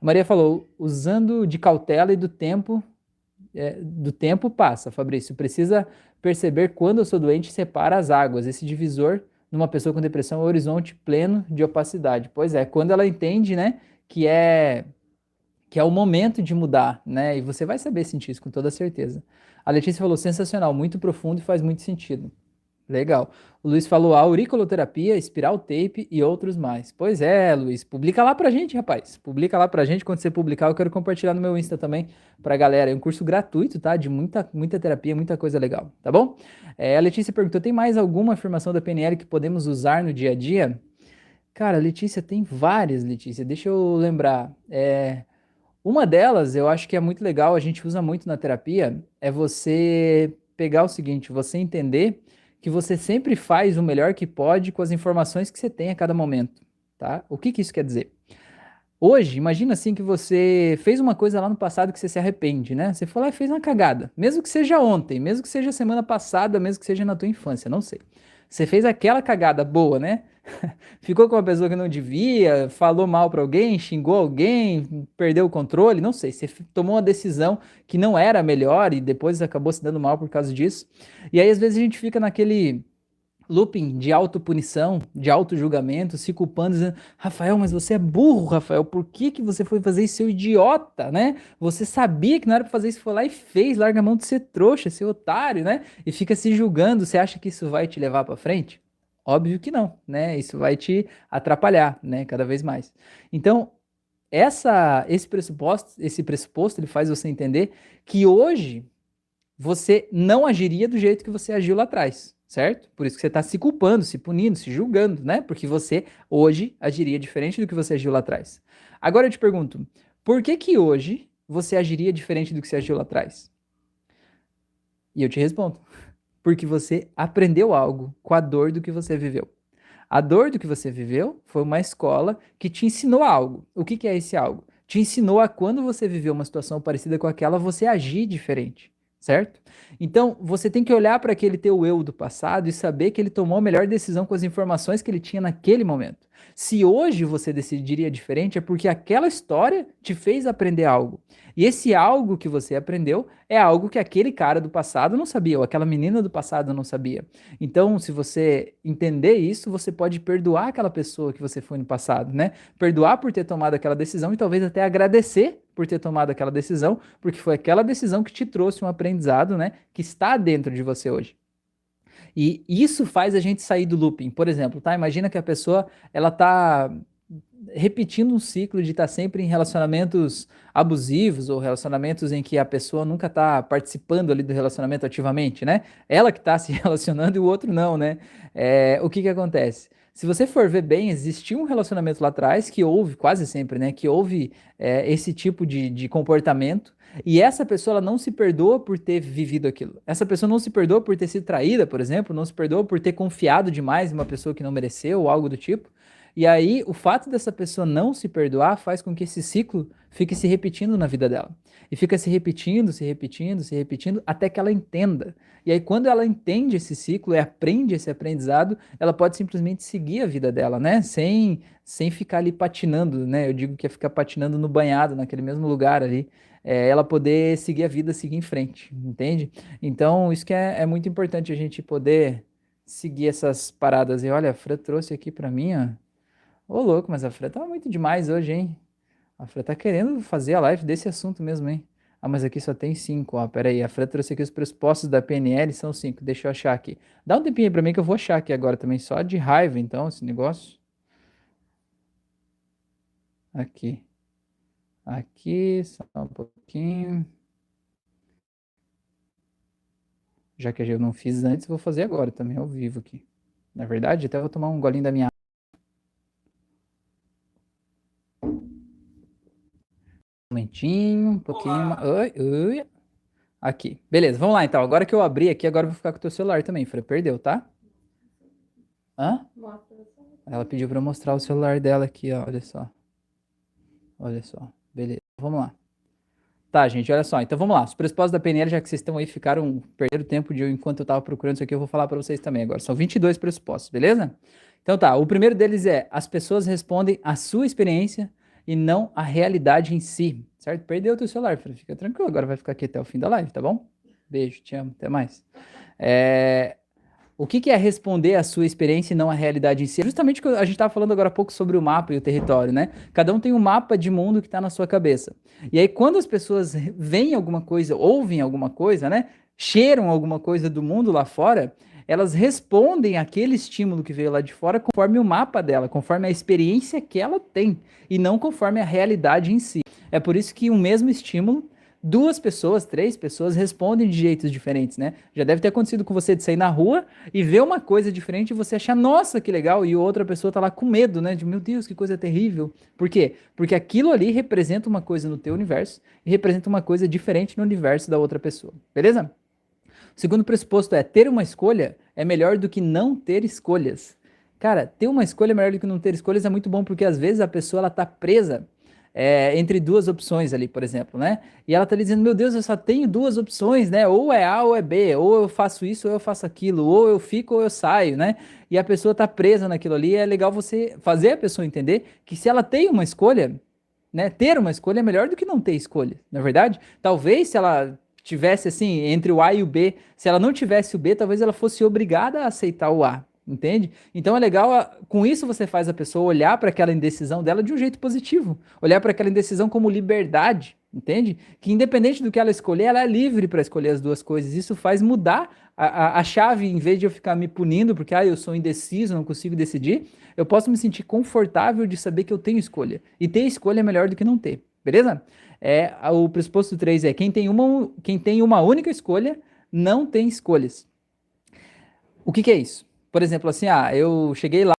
A Maria falou, usando de cautela e do tempo, é, do tempo passa, Fabrício. Precisa perceber quando eu sou doente separa as águas. Esse divisor numa pessoa com depressão é o horizonte pleno de opacidade. Pois é, quando ela entende, né, que é que é o momento de mudar, né? E você vai saber sentir isso com toda certeza. A Letícia falou sensacional, muito profundo e faz muito sentido. Legal. O Luiz falou auriculoterapia, espiral tape e outros mais. Pois é, Luiz, publica lá pra gente, rapaz. Publica lá pra gente. Quando você publicar, eu quero compartilhar no meu Insta também pra galera. É um curso gratuito, tá? De muita, muita terapia, muita coisa legal, tá bom? É, a Letícia perguntou: tem mais alguma afirmação da PNL que podemos usar no dia a dia? Cara, Letícia, tem várias, Letícia. Deixa eu lembrar. É, uma delas, eu acho que é muito legal, a gente usa muito na terapia, é você pegar o seguinte, você entender que você sempre faz o melhor que pode com as informações que você tem a cada momento, tá? O que, que isso quer dizer? Hoje, imagina assim que você fez uma coisa lá no passado que você se arrepende, né? Você foi lá e fez uma cagada, mesmo que seja ontem, mesmo que seja semana passada, mesmo que seja na tua infância, não sei. Você fez aquela cagada boa, né? Ficou com uma pessoa que não devia, falou mal para alguém, xingou alguém, perdeu o controle, não sei. Você tomou uma decisão que não era melhor e depois acabou se dando mal por causa disso. E aí, às vezes, a gente fica naquele looping de autopunição, de auto-julgamento, se culpando, dizendo, Rafael, mas você é burro, Rafael, por que, que você foi fazer isso, seu idiota, né? Você sabia que não era para fazer isso, foi lá e fez, larga a mão de ser trouxa, ser otário, né? E fica se julgando, você acha que isso vai te levar para frente? Óbvio que não, né? Isso vai te atrapalhar, né, cada vez mais. Então, essa esse pressuposto, esse pressuposto, ele faz você entender que hoje você não agiria do jeito que você agiu lá atrás certo? Por isso que você está se culpando, se punindo, se julgando, né? Porque você hoje agiria diferente do que você agiu lá atrás. Agora eu te pergunto, por que que hoje você agiria diferente do que você agiu lá atrás? E eu te respondo, porque você aprendeu algo com a dor do que você viveu. A dor do que você viveu foi uma escola que te ensinou algo. O que, que é esse algo? Te ensinou a quando você viveu uma situação parecida com aquela, você agir diferente certo? Então, você tem que olhar para aquele teu eu do passado e saber que ele tomou a melhor decisão com as informações que ele tinha naquele momento. Se hoje você decidiria diferente, é porque aquela história te fez aprender algo. E esse algo que você aprendeu é algo que aquele cara do passado não sabia, ou aquela menina do passado não sabia. Então, se você entender isso, você pode perdoar aquela pessoa que você foi no passado, né? Perdoar por ter tomado aquela decisão e talvez até agradecer por ter tomado aquela decisão, porque foi aquela decisão que te trouxe um aprendizado, né? Que está dentro de você hoje. E isso faz a gente sair do looping. Por exemplo, tá? Imagina que a pessoa ela tá repetindo um ciclo de estar tá sempre em relacionamentos abusivos ou relacionamentos em que a pessoa nunca está participando ali do relacionamento ativamente, né? Ela que está se relacionando e o outro não, né? É, o que que acontece? Se você for ver bem, existia um relacionamento lá atrás que houve, quase sempre, né? Que houve é, esse tipo de, de comportamento e essa pessoa não se perdoa por ter vivido aquilo. Essa pessoa não se perdoa por ter sido traída, por exemplo, não se perdoa por ter confiado demais em uma pessoa que não mereceu ou algo do tipo. E aí, o fato dessa pessoa não se perdoar faz com que esse ciclo fique se repetindo na vida dela. E fica se repetindo, se repetindo, se repetindo, até que ela entenda. E aí, quando ela entende esse ciclo e aprende esse aprendizado, ela pode simplesmente seguir a vida dela, né? Sem, sem ficar ali patinando, né? Eu digo que é ficar patinando no banhado, naquele mesmo lugar ali. É, ela poder seguir a vida, seguir em frente, entende? Então, isso que é, é muito importante a gente poder seguir essas paradas. E olha, a Fran trouxe aqui para mim, ó Ô, louco, mas a Fran tá muito demais hoje, hein? A Fran tá querendo fazer a live desse assunto mesmo, hein? Ah, mas aqui só tem cinco, ó. Pera aí, a Fran trouxe aqui os pressupostos da PNL, são cinco. Deixa eu achar aqui. Dá um tempinho aí pra mim que eu vou achar aqui agora também, só de raiva, então, esse negócio. Aqui. Aqui, só um pouquinho. Já que eu não fiz antes, vou fazer agora também, ao vivo aqui. Na verdade, até vou tomar um golinho da minha momentinho, um pouquinho. Oi, oi. Aqui. Beleza, vamos lá então. Agora que eu abri aqui, agora eu vou ficar com o teu celular também. Falei, perdeu, tá? Hã? Ela pediu para mostrar o celular dela aqui, ó. Olha só. Olha só. Beleza, vamos lá. Tá, gente, olha só. Então vamos lá. Os pressupostos da PNL, já que vocês estão aí, ficaram, perderam tempo de eu, enquanto eu tava procurando isso aqui, eu vou falar para vocês também agora. São 22 pressupostos, beleza? Então tá, o primeiro deles é: as pessoas respondem à sua experiência e não a realidade em si, certo? Perdeu o teu celular, fica tranquilo, agora vai ficar aqui até o fim da live, tá bom? Beijo, te amo, até mais. É, o que, que, é responder à sua experiência e não à realidade em si? É justamente o que a gente estava falando agora há pouco sobre o mapa e o território, né? Cada um tem um mapa de mundo que está na sua cabeça. E aí, quando as pessoas veem alguma coisa, ouvem alguma coisa, né? Cheiram alguma coisa do mundo lá fora, elas respondem aquele estímulo que veio lá de fora conforme o mapa dela, conforme a experiência que ela tem, e não conforme a realidade em si. É por isso que o mesmo estímulo, duas pessoas, três pessoas respondem de jeitos diferentes, né? Já deve ter acontecido com você de sair na rua e ver uma coisa diferente e você achar, nossa, que legal, e outra pessoa tá lá com medo, né? De, meu Deus, que coisa terrível. Por quê? Porque aquilo ali representa uma coisa no teu universo e representa uma coisa diferente no universo da outra pessoa. Beleza? O segundo pressuposto é ter uma escolha é melhor do que não ter escolhas. Cara, ter uma escolha melhor do que não ter escolhas é muito bom porque às vezes a pessoa ela tá presa é, entre duas opções ali, por exemplo, né? E ela tá dizendo, meu Deus, eu só tenho duas opções, né? Ou é A ou é B, ou eu faço isso ou eu faço aquilo, ou eu fico ou eu saio, né? E a pessoa tá presa naquilo ali, é legal você fazer a pessoa entender que se ela tem uma escolha, né? Ter uma escolha é melhor do que não ter escolha, na é verdade? Talvez se ela tivesse assim, entre o A e o B, se ela não tivesse o B, talvez ela fosse obrigada a aceitar o A, Entende? Então é legal, com isso você faz a pessoa olhar para aquela indecisão dela de um jeito positivo, olhar para aquela indecisão como liberdade, entende? Que independente do que ela escolher, ela é livre para escolher as duas coisas. Isso faz mudar a, a, a, chave, em vez de eu ficar me punindo porque ah, eu sou indeciso, não consigo decidir, eu posso me sentir confortável de saber que eu tenho escolha. E ter escolha é melhor do que não ter, beleza? É, o pressuposto 3 é quem tem uma, quem tem uma única escolha não tem escolhas. O que, que é isso? Por exemplo, assim, ah, eu cheguei lá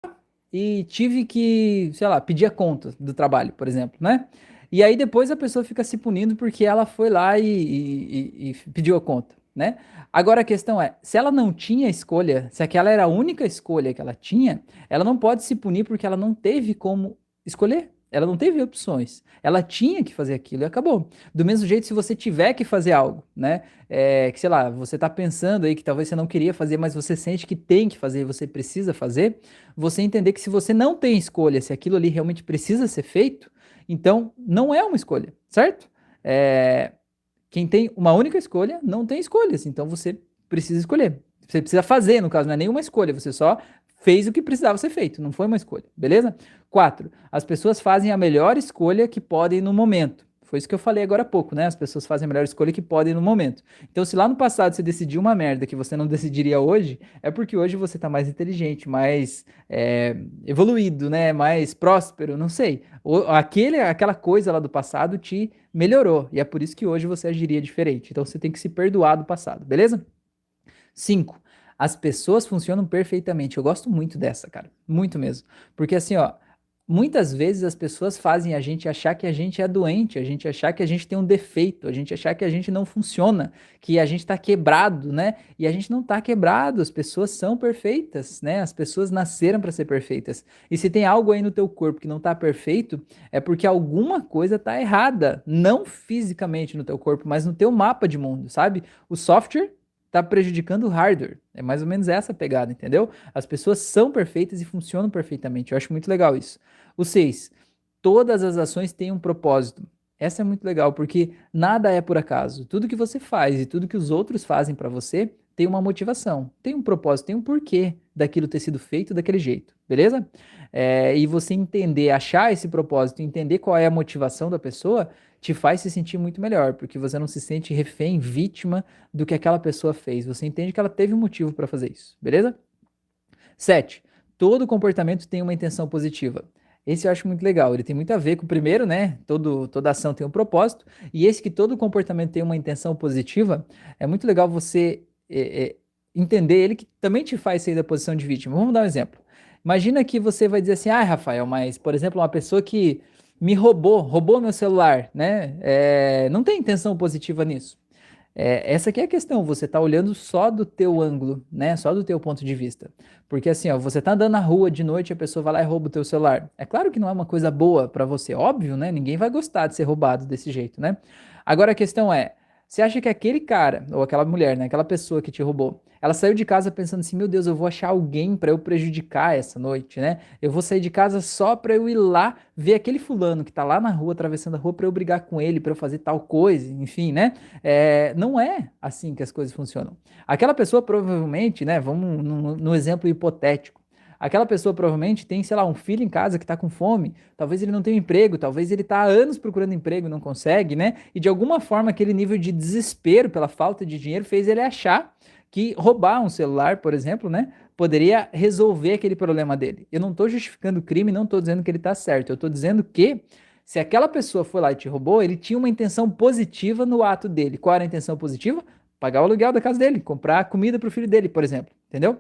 e tive que, sei lá, pedir a conta do trabalho, por exemplo, né? E aí depois a pessoa fica se punindo porque ela foi lá e, e, e, pediu a conta, né? Agora a questão é, se ela não tinha escolha, se aquela era a única escolha que ela tinha, ela não pode se punir porque ela não teve como escolher. Ela não teve opções. Ela tinha que fazer aquilo e acabou. Do mesmo jeito, se você tiver que fazer algo, né? É, que sei lá, você está pensando aí que talvez você não queria fazer, mas você sente que tem que fazer, você precisa fazer, você entender que se você não tem escolha, se aquilo ali realmente precisa ser feito, então não é uma escolha, certo? É, quem tem uma única escolha não tem escolhas, então você precisa escolher. Você precisa fazer, no caso, não é nenhuma escolha, você só fez o que precisava ser feito, não foi uma escolha, beleza? Quatro, as pessoas fazem a melhor escolha que podem no momento. Foi isso que eu falei agora há pouco, né? As pessoas fazem a melhor escolha que podem no momento. Então, se lá no passado você decidiu uma merda que você não decidiria hoje, é porque hoje você tá mais inteligente, mais é, evoluído, né? Mais próspero, não sei. O, aquele, aquela coisa lá do passado te melhorou. E é por isso que hoje você agiria diferente. Então, você tem que se perdoar do passado, beleza? Cinco, as pessoas funcionam perfeitamente. Eu gosto muito dessa, cara. Muito mesmo. Porque assim, ó, muitas vezes as pessoas fazem a gente achar que a gente é doente, a gente achar que a gente tem um defeito, a gente achar que a gente não funciona, que a gente está quebrado, né? E a gente não está quebrado, as pessoas são perfeitas, né? As pessoas nasceram para ser perfeitas. E se tem algo aí no teu corpo que não está perfeito, é porque alguma coisa está errada, não fisicamente no teu corpo, mas no teu mapa de mundo, sabe? O software está prejudicando o hardware. É mais ou menos essa pegada, entendeu? As pessoas são perfeitas e funcionam perfeitamente. Eu acho muito legal isso. O 6. Todas as ações têm um propósito. Essa é muito legal, porque nada é por acaso. Tudo que você faz e tudo que os outros fazem para você tem uma motivação, tem um propósito, tem um porquê daquilo ter sido feito daquele jeito, beleza? É, e você entender, achar esse propósito, entender qual é a motivação da pessoa, te faz se sentir muito melhor, porque você não se sente refém, vítima do que aquela pessoa fez. Você entende que ela teve um motivo para fazer isso, beleza? 7. Todo comportamento tem uma intenção positiva. Esse eu acho muito legal. Ele tem muito a ver com o primeiro, né? Todo, toda ação tem um propósito. E esse que todo comportamento tem uma intenção positiva, é muito legal você é, é, entender ele que também te faz sair da posição de vítima. Vamos dar um exemplo. Imagina que você vai dizer assim, ah, Rafael, mas, por exemplo, uma pessoa que me roubou, roubou meu celular, né? É, não tem intenção positiva nisso. É, essa aqui é a questão, você está olhando só do teu ângulo, né? Só do teu ponto de vista. Porque assim, ó, você está andando na rua de noite, a pessoa vai lá e rouba o teu celular. É claro que não é uma coisa boa para você, óbvio, né? Ninguém vai gostar de ser roubado desse jeito, né? Agora a questão é, você acha que aquele cara, ou aquela mulher, né, aquela pessoa que te roubou, ela saiu de casa pensando assim: meu Deus, eu vou achar alguém para eu prejudicar essa noite, né? Eu vou sair de casa só para eu ir lá ver aquele fulano que tá lá na rua, atravessando a rua, para eu brigar com ele, para eu fazer tal coisa, enfim, né? É, não é assim que as coisas funcionam. Aquela pessoa provavelmente, né, vamos no, no exemplo hipotético, Aquela pessoa provavelmente tem, sei lá, um filho em casa que está com fome, talvez ele não tenha um emprego, talvez ele está há anos procurando emprego e não consegue, né? E de alguma forma aquele nível de desespero pela falta de dinheiro fez ele achar que roubar um celular, por exemplo, né, poderia resolver aquele problema dele. Eu não estou justificando o crime, não estou dizendo que ele está certo, eu estou dizendo que se aquela pessoa foi lá e te roubou, ele tinha uma intenção positiva no ato dele. Qual era a intenção positiva? Pagar o aluguel da casa dele, comprar comida para o filho dele, por exemplo, entendeu?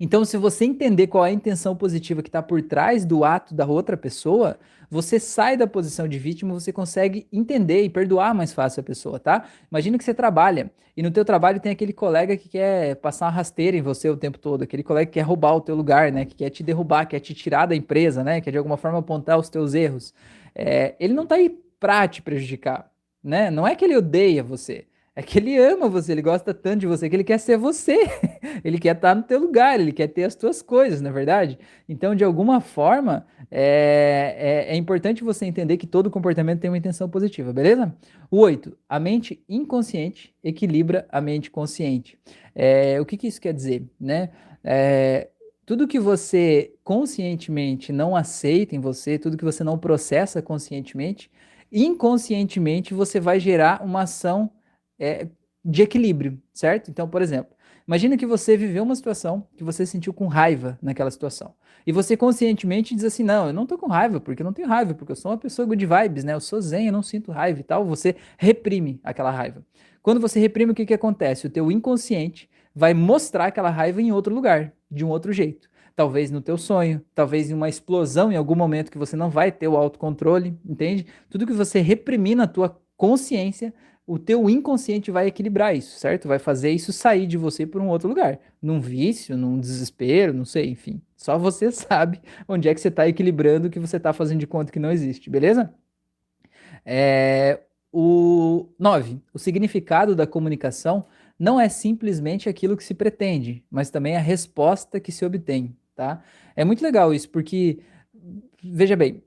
Então, se você entender qual é a intenção positiva que está por trás do ato da outra pessoa, você sai da posição de vítima, você consegue entender e perdoar mais fácil a pessoa, tá? Imagina que você trabalha e no teu trabalho tem aquele colega que quer passar uma rasteira em você o tempo todo, aquele colega que quer roubar o teu lugar, né? Que quer te derrubar, quer te tirar da empresa, né? Quer de alguma forma apontar os teus erros. é, ele não está aí para te prejudicar, né? Não é que ele odeia você, é que ele ama você, ele gosta tanto de você que ele quer ser você. ele quer estar no teu lugar, ele quer ter as tuas coisas, na é verdade? Então, de alguma forma, é, é, é, importante você entender que todo comportamento tem uma intenção positiva, beleza? O 8. A mente inconsciente equilibra a mente consciente. É, o que, que, isso quer dizer, né? É, tudo que você conscientemente não aceita em você, tudo que você não processa conscientemente, inconscientemente você vai gerar uma ação é, de equilíbrio, certo? Então, por exemplo, imagina que você viveu uma situação que você sentiu com raiva naquela situação. E você conscientemente diz assim: não, eu não tô com raiva, porque eu não tenho raiva, porque eu sou uma pessoa good vibes, né? Eu sou zen, eu não sinto raiva e tal. Você reprime aquela raiva. Quando você reprime, o que, que acontece? O teu inconsciente vai mostrar aquela raiva em outro lugar, de um outro jeito. Talvez no teu sonho, talvez em uma explosão em algum momento que você não vai ter o autocontrole, entende? Tudo que você reprimir na tua consciência o teu inconsciente vai equilibrar isso, certo? Vai fazer isso sair de você para um outro lugar, num vício, num desespero, não sei, enfim. Só você sabe onde é que você está equilibrando o que você está fazendo de conta que não existe, beleza? É, o 9. O significado da comunicação não é simplesmente aquilo que se pretende, mas também a resposta que se obtém, tá? É muito legal isso, porque, veja bem,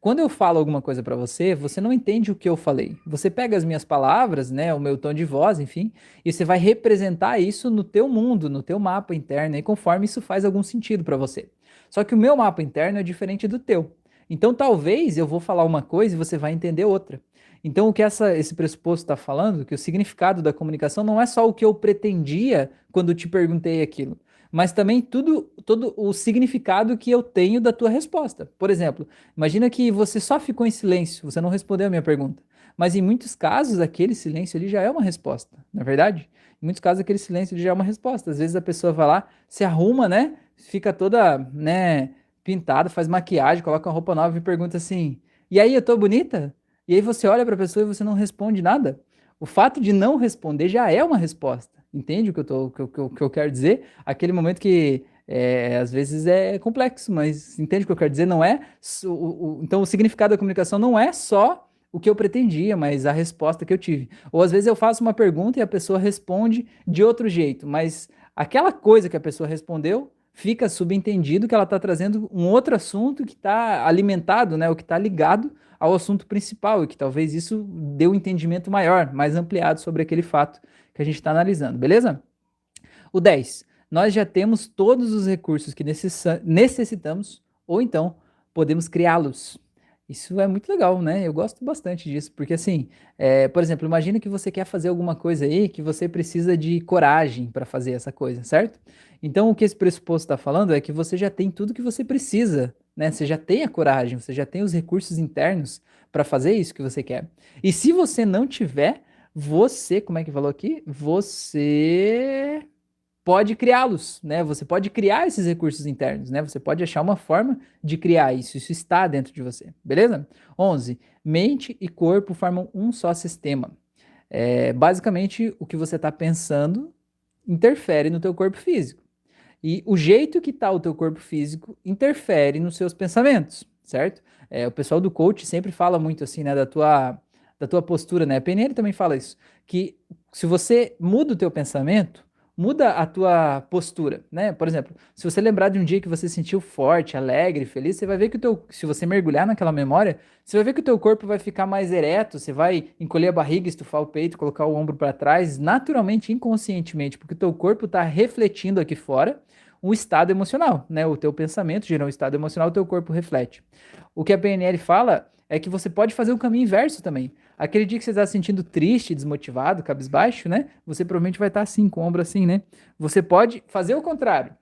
quando eu falo alguma coisa para você, você não entende o que eu falei. Você pega as minhas palavras, né, o meu tom de voz, enfim, e você vai representar isso no teu mundo, no teu mapa interno, e conforme isso faz algum sentido para você. Só que o meu mapa interno é diferente do teu. Então, talvez eu vou falar uma coisa e você vai entender outra. Então, o que essa, esse pressuposto está falando, que o significado da comunicação não é só o que eu pretendia quando te perguntei aquilo, mas também tudo, todo o significado que eu tenho da tua resposta. Por exemplo, imagina que você só ficou em silêncio, você não respondeu a minha pergunta. Mas em muitos casos, aquele silêncio ali já é uma resposta, não é verdade? Em muitos casos, aquele silêncio já é uma resposta. Às vezes a pessoa vai lá, se arruma, né? Fica toda, né, pintada, faz maquiagem, coloca uma roupa nova e pergunta assim: "E aí, eu tô bonita?" E aí você olha para a pessoa e você não responde nada. O fato de não responder já é uma resposta. Entende o que eu, tô, que, eu, que eu quero dizer? Aquele momento que é, às vezes é complexo, mas entende o que eu quero dizer? Não é. O, o, então, o significado da comunicação não é só o que eu pretendia, mas a resposta que eu tive. Ou às vezes eu faço uma pergunta e a pessoa responde de outro jeito, mas aquela coisa que a pessoa respondeu fica subentendido que ela está trazendo um outro assunto que está alimentado, né, o que está ligado ao assunto principal e que talvez isso dê um entendimento maior, mais ampliado sobre aquele fato que a gente está analisando, beleza? O 10. Nós já temos todos os recursos que necessitamos, ou então podemos criá-los. Isso é muito legal, né? Eu gosto bastante disso, porque assim, é, por exemplo, imagina que você quer fazer alguma coisa aí que você precisa de coragem para fazer essa coisa, certo? Então, o que esse pressuposto está falando é que você já tem tudo que você precisa, né? Você já tem a coragem, você já tem os recursos internos para fazer isso que você quer. E se você não tiver, você, como é que falou aqui? Você pode criá-los, né? Você pode criar esses recursos internos, né? Você pode achar uma forma de criar isso. Isso está dentro de você, beleza? 11. Mente e corpo formam um só sistema. É, basicamente, o que você está pensando interfere no teu corpo físico. E o jeito que está o teu corpo físico interfere nos seus pensamentos, certo? É, o pessoal do coach sempre fala muito assim, né, da tua da tua postura, né? A PNL também fala isso, que se você muda o teu pensamento, muda a tua postura, né? Por exemplo, se você lembrar de um dia que você se sentiu forte, alegre, feliz, você vai ver que o teu, se você mergulhar naquela memória, você vai ver que o teu corpo vai ficar mais ereto, você vai encolher a barriga, estufar o peito, colocar o ombro para trás, naturalmente, inconscientemente, porque o teu corpo está refletindo aqui fora um estado emocional, né? O teu pensamento gera um estado emocional, o teu corpo reflete. O que a PNL fala é que você pode fazer o caminho inverso também. Aquele dia que você está se sentindo triste, desmotivado, cabisbaixo, né? Você provavelmente vai estar tá assim, com ombro assim, né? Você pode fazer o contrário.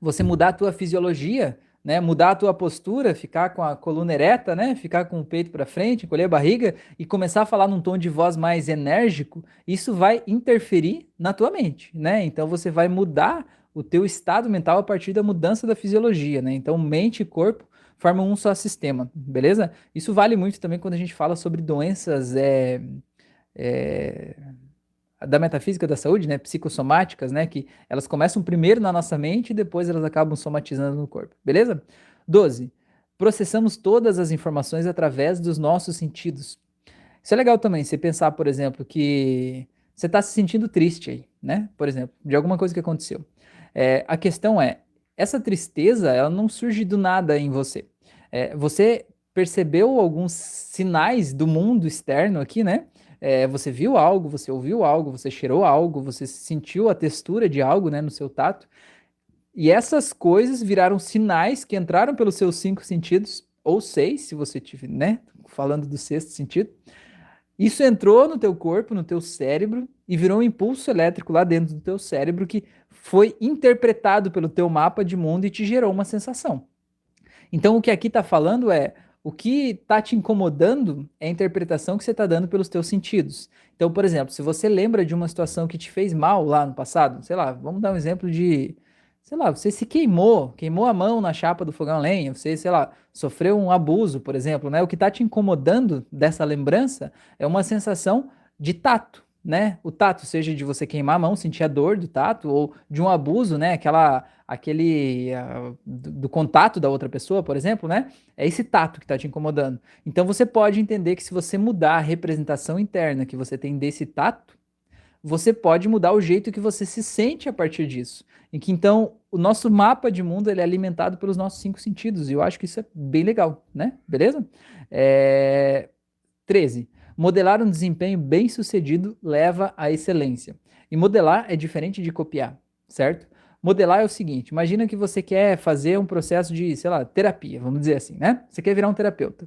Você mudar a tua fisiologia, né? Mudar a tua postura, ficar com a coluna ereta, né? Ficar com o peito para frente, encolher a barriga e começar a falar num tom de voz mais enérgico, isso vai interferir na tua mente, né? Então você vai mudar o teu estado mental a partir da mudança da fisiologia, né? Então mente e corpo formam um só sistema, beleza? Isso vale muito também quando a gente fala sobre doenças é, é, da metafísica da saúde, né, psicossomáticas, né, que elas começam primeiro na nossa mente e depois elas acabam somatizando no corpo, beleza? 12. processamos todas as informações através dos nossos sentidos. Isso é legal também, você pensar, por exemplo, que você está se sentindo triste aí, né? Por exemplo, de alguma coisa que aconteceu. É, a questão é, essa tristeza, ela não surge do nada em você. É, você percebeu alguns sinais do mundo externo aqui, né? É, você viu algo, você ouviu algo, você cheirou algo, você sentiu a textura de algo, né, no seu tato. E essas coisas viraram sinais que entraram pelos seus cinco sentidos, ou seis, se você tiver, né, falando do sexto sentido. Isso entrou no teu corpo, no teu cérebro, e virou um impulso elétrico lá dentro do teu cérebro que foi interpretado pelo teu mapa de mundo e te gerou uma sensação. Então, o que aqui está falando é o que está te incomodando é a interpretação que você está dando pelos teus sentidos. Então, por exemplo, se você lembra de uma situação que te fez mal lá no passado, sei lá, vamos dar um exemplo de, sei lá, você se queimou, queimou a mão na chapa do fogão a lenha, você, sei lá, sofreu um abuso, por exemplo, né? O que está te incomodando dessa lembrança é uma sensação de tato, né? O tato, seja de você queimar a mão, sentir a dor do tato, ou de um abuso, né? Aquela aquele uh, do, do, contato da outra pessoa, por exemplo, né? É esse tato que está te incomodando. Então você pode entender que se você mudar a representação interna que você tem desse tato, você pode mudar o jeito que você se sente a partir disso. E que então o nosso mapa de mundo ele é alimentado pelos nossos cinco sentidos. E eu acho que isso é bem legal, né? Beleza? É... 13. Modelar um desempenho bem sucedido leva à excelência. E modelar é diferente de copiar, certo? Modelar é o seguinte: imagina que você quer fazer um processo de, sei lá, terapia, vamos dizer assim, né? Você quer virar um terapeuta.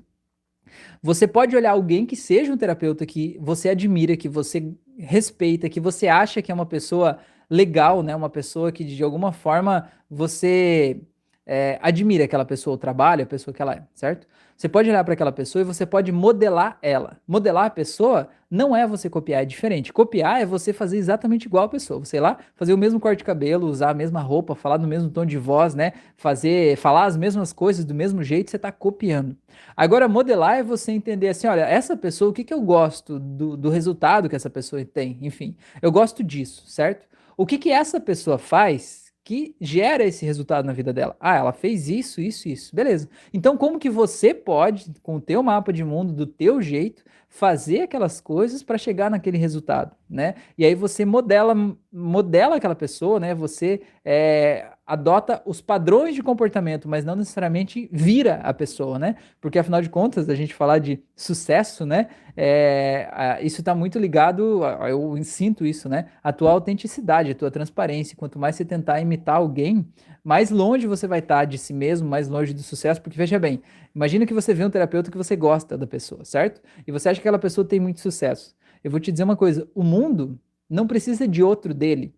Você pode olhar alguém que seja um terapeuta que você admira, que você respeita, que você acha que é uma pessoa legal, né? Uma pessoa que de alguma forma você é, admira aquela pessoa, o trabalho, a pessoa que ela é, certo? Você pode olhar para aquela pessoa e você pode modelar ela. Modelar a pessoa não é você copiar, é diferente. Copiar é você fazer exatamente igual a pessoa. Você ir lá, fazer o mesmo corte de cabelo, usar a mesma roupa, falar no mesmo tom de voz, né? Fazer, falar as mesmas coisas do mesmo jeito, você está copiando. Agora, modelar é você entender assim, olha, essa pessoa, o que, que eu gosto do, do resultado que essa pessoa tem? Enfim, eu gosto disso, certo? O que, que essa pessoa faz que gera esse resultado na vida dela. Ah, ela fez isso, isso, isso. Beleza. Então, como que você pode, com o teu mapa de mundo, do teu jeito, fazer aquelas coisas para chegar naquele resultado, né? E aí você modela, modela aquela pessoa, né? Você é, adota os padrões de comportamento, mas não necessariamente vira a pessoa, né? Porque afinal de contas, a gente falar de sucesso, né? É, isso está muito ligado, eu sinto isso, né? A tua autenticidade, a tua transparência. Quanto mais você tentar imitar alguém, mais longe você vai estar tá de si mesmo, mais longe do sucesso, porque veja bem, imagina que você vê um terapeuta que você gosta da pessoa, certo? E você acha que aquela pessoa tem muito sucesso. Eu vou te dizer uma coisa, o mundo não precisa de outro dele.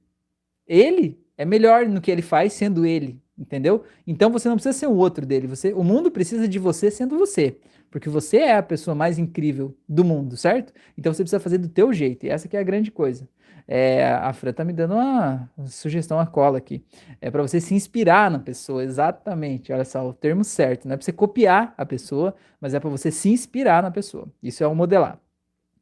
Ele é melhor no que ele faz sendo ele, entendeu? Então você não precisa ser o outro dele, você, o mundo precisa de você sendo você, porque você é a pessoa mais incrível do mundo, certo? Então você precisa fazer do teu jeito, e essa que é a grande coisa. É, a Fran tá me dando uma sugestão a cola aqui. É para você se inspirar na pessoa, exatamente. Olha só, o termo certo. Não é para você copiar a pessoa, mas é para você se inspirar na pessoa. Isso é o modelar.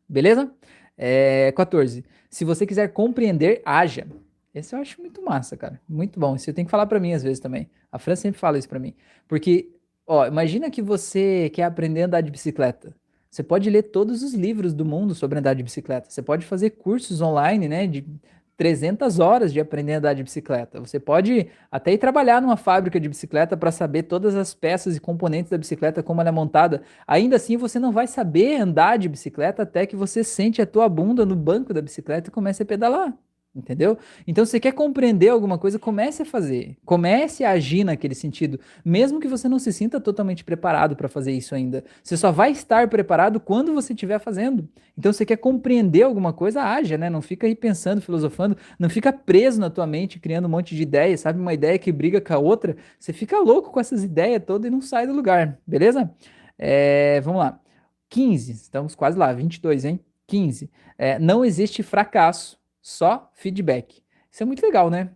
Beleza? É, 14. Se você quiser compreender, haja. Esse eu acho muito massa, cara. Muito bom. Isso eu tenho que falar para mim às vezes também. A Fran sempre fala isso para mim. Porque, ó, imagina que você quer aprender a andar de bicicleta. Você pode ler todos os livros do mundo sobre andar de bicicleta. Você pode fazer cursos online, né, de 300 horas de aprender a andar de bicicleta. Você pode até ir trabalhar numa fábrica de bicicleta para saber todas as peças e componentes da bicicleta, como ela é montada. Ainda assim, você não vai saber andar de bicicleta até que você sente a tua bunda no banco da bicicleta e comece a pedalar. Entendeu? Então, se você quer compreender alguma coisa, comece a fazer. Comece a agir naquele sentido. Mesmo que você não se sinta totalmente preparado para fazer isso ainda. Você só vai estar preparado quando você estiver fazendo. Então, se você quer compreender alguma coisa, haja, né? Não fica aí pensando, filosofando. Não fica preso na tua mente, criando um monte de ideias, sabe? Uma ideia que briga com a outra. Você fica louco com essas ideias todas e não sai do lugar. Beleza? É, vamos lá. 15. Estamos quase lá. 22, hein? 15. É, não existe fracasso só feedback. Isso é muito legal, né?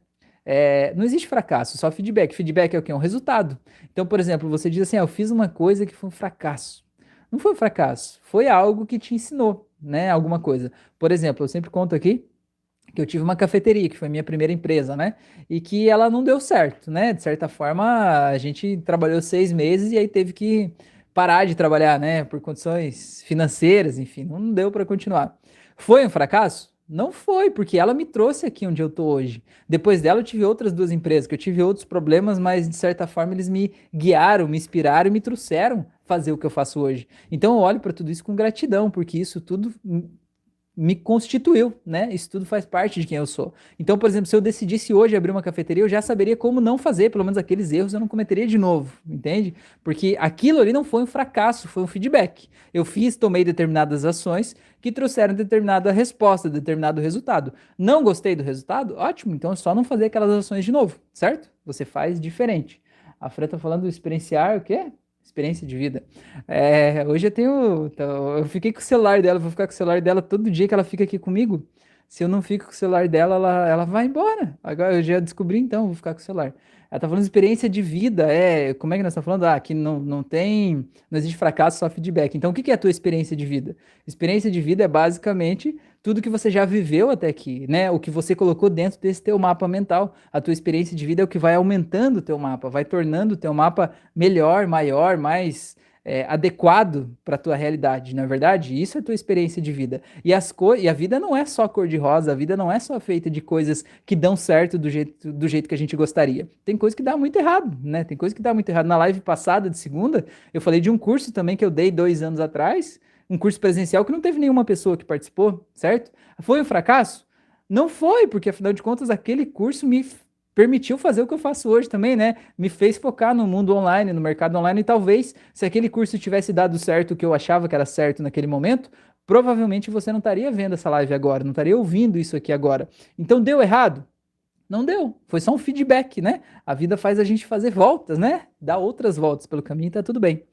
É, não existe fracasso, só feedback. Feedback é o que? É um resultado. Então, por exemplo, você diz assim: ah, eu fiz uma coisa que foi um fracasso. Não foi um fracasso, foi algo que te ensinou, né? Alguma coisa. Por exemplo, eu sempre conto aqui que eu tive uma cafeteria, que foi minha primeira empresa, né? E que ela não deu certo, né? De certa forma, a gente trabalhou seis meses e aí teve que parar de trabalhar, né? Por condições financeiras, enfim, não deu para continuar. Foi um fracasso? Não foi, porque ela me trouxe aqui onde eu tô hoje. Depois dela, eu tive outras duas empresas, que eu tive outros problemas, mas de certa forma eles me guiaram, me inspiraram e me trouxeram fazer o que eu faço hoje. Então eu olho para tudo isso com gratidão, porque isso tudo me constituiu, né? Isso tudo faz parte de quem eu sou. Então, por exemplo, se eu decidisse hoje abrir uma cafeteria, eu já saberia como não fazer, pelo menos aqueles erros eu não cometeria de novo, entende? Porque aquilo ali não foi um fracasso, foi um feedback. Eu fiz, tomei determinadas ações que trouxeram determinada resposta, determinado resultado. Não gostei do resultado? Ótimo, então é só não fazer aquelas ações de novo, certo? Você faz diferente. A Fran tá falando experienciar o quê? Experiência de vida. É, hoje eu tenho. Então, eu fiquei com o celular dela, vou ficar com o celular dela todo dia que ela fica aqui comigo. Se eu não fico com o celular dela, ela, ela vai embora. Agora eu já descobri, então, vou ficar com o celular. Ela tá falando de experiência de vida. É, como é que nós estamos falando? Ah, que não, não tem. Não existe fracasso, só feedback. Então, o que é a tua experiência de vida? Experiência de vida é basicamente tudo que você já viveu até aqui, né? O que você colocou dentro desse teu mapa mental. A tua experiência de vida é o que vai aumentando o teu mapa, vai tornando o teu mapa melhor, maior, mais é, adequado para a tua realidade, não é verdade? Isso é a tua experiência de vida. E, as co e a vida não é só cor-de-rosa, a vida não é só feita de coisas que dão certo do jeito, do jeito que a gente gostaria. Tem coisa que dá muito errado, né? Tem coisa que dá muito errado. Na live passada, de segunda, eu falei de um curso também que eu dei dois anos atrás, um curso presencial que não teve nenhuma pessoa que participou, certo? Foi um fracasso? Não foi, porque afinal de contas aquele curso me permitiu fazer o que eu faço hoje também, né? Me fez focar no mundo online, no mercado online, e talvez se aquele curso tivesse dado certo o que eu achava que era certo naquele momento, provavelmente você não estaria vendo essa live agora, não estaria ouvindo isso aqui agora. Então deu errado? Não deu, foi só um feedback, né? A vida faz a gente fazer voltas, né? Dá outras voltas pelo caminho tá tudo bem.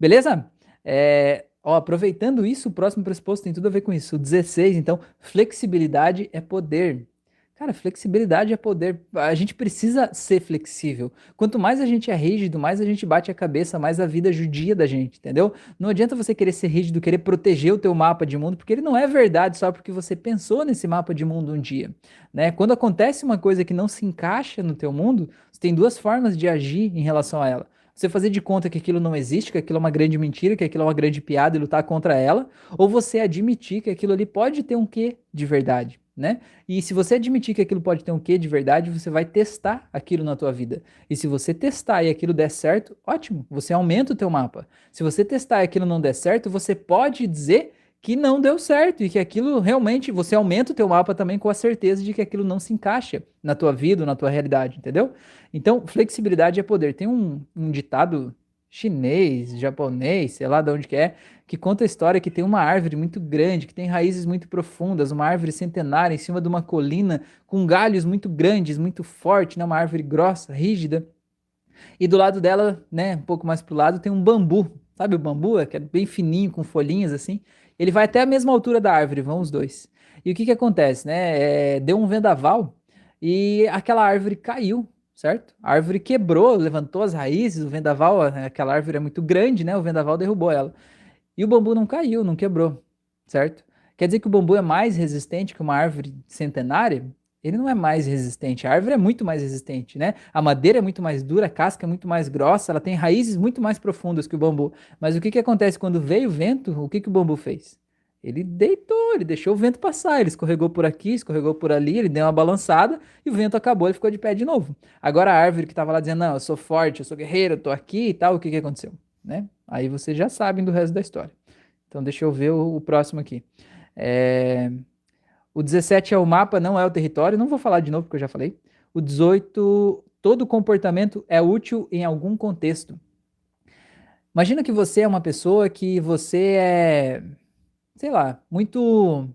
Beleza? É, Ó, aproveitando isso, o próximo pressuposto tem tudo a ver com isso. O 16, então, flexibilidade é poder. Cara, flexibilidade é poder. A gente precisa ser flexível. Quanto mais a gente é rígido, mais a gente bate a cabeça, mais a vida judia da gente, entendeu? Não adianta você querer ser rígido, querer proteger o teu mapa de mundo, porque ele não é verdade só porque você pensou nesse mapa de mundo um dia, né? Quando acontece uma coisa que não se encaixa no teu mundo, você tem duas formas de agir em relação a ela. Você fazer de conta que aquilo não existe, que aquilo é uma grande mentira, que aquilo é uma grande piada e lutar contra ela, ou você admitir que aquilo ali pode ter um quê de verdade, né? E se você admitir que aquilo pode ter um quê de verdade, você vai testar aquilo na tua vida. E se você testar e aquilo der certo, ótimo, você aumenta o teu mapa. Se você testar e aquilo não der certo, você pode dizer que não deu certo e que aquilo realmente você aumenta o teu mapa também com a certeza de que aquilo não se encaixa na tua vida, na tua realidade, entendeu? Então, flexibilidade é poder. Tem um, um ditado chinês, japonês, sei lá de onde que é, que conta a história que tem uma árvore muito grande, que tem raízes muito profundas, uma árvore centenária em cima de uma colina com galhos muito grandes, muito forte, né? uma árvore grossa, rígida. E do lado dela, né, um pouco mais pro lado, tem um bambu. Sabe o bambu, é que é bem fininho, com folhinhas assim. Ele vai até a mesma altura da árvore, vão os dois. E o que que acontece, né? É, deu um vendaval e aquela árvore caiu, certo? A árvore quebrou, levantou as raízes, o vendaval, aquela árvore é muito grande, né? O vendaval derrubou ela. E o bambu não caiu, não quebrou, certo? Quer dizer que o bambu é mais resistente que uma árvore centenária? Ele não é mais resistente. A árvore é muito mais resistente, né? A madeira é muito mais dura, a casca é muito mais grossa, ela tem raízes muito mais profundas que o bambu. Mas o que, que acontece quando veio o vento? O que, que o bambu fez? Ele deitou, ele deixou o vento passar, ele escorregou por aqui, escorregou por ali, ele deu uma balançada e o vento acabou, ele ficou de pé de novo. Agora a árvore que estava lá dizendo, não, eu sou forte, eu sou guerreiro, eu tô aqui e tal, o que, que aconteceu? Né? Aí vocês já sabem do resto da história. Então deixa eu ver o, o próximo aqui. É... O 17 é o mapa, não é o território. Não vou falar de novo porque eu já falei. O 18, todo comportamento é útil em algum contexto. Imagina que você é uma pessoa que você é, sei lá, muito,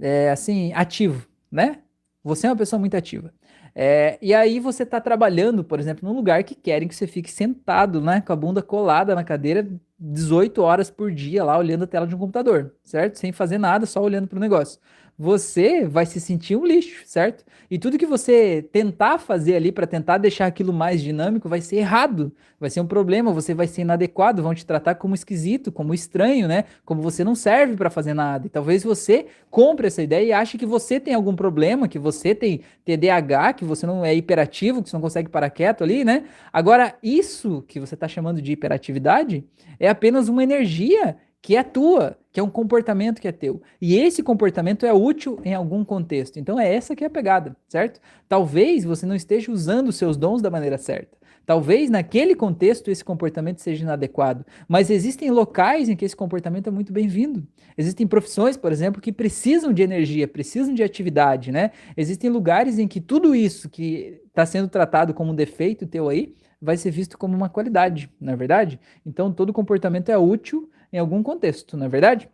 é, assim, ativo, né? Você é uma pessoa muito ativa. É, e aí você está trabalhando, por exemplo, num lugar que querem que você fique sentado, né, com a bunda colada na cadeira 18 horas por dia lá olhando a tela de um computador, certo? Sem fazer nada, só olhando para o negócio você vai se sentir um lixo, certo? E tudo que você tentar fazer ali para tentar deixar aquilo mais dinâmico vai ser errado, vai ser um problema, você vai ser inadequado, vão te tratar como esquisito, como estranho, né? Como você não serve para fazer nada. E talvez você compre essa ideia e ache que você tem algum problema, que você tem TDAH, que você não é hiperativo, que você não consegue parar quieto ali, né? Agora, isso que você está chamando de hiperatividade é apenas uma energia que é tua, que é um comportamento que é teu. E esse comportamento é útil em algum contexto. Então é essa que é a pegada, certo? Talvez você não esteja usando os seus dons da maneira certa. Talvez naquele contexto esse comportamento seja inadequado, mas existem locais em que esse comportamento é muito bem-vindo. Existem profissões, por exemplo, que precisam de energia, precisam de atividade, né? Existem lugares em que tudo isso que está sendo tratado como um defeito teu aí vai ser visto como uma qualidade, não é verdade? Então todo comportamento é útil em algum contexto, não é verdade?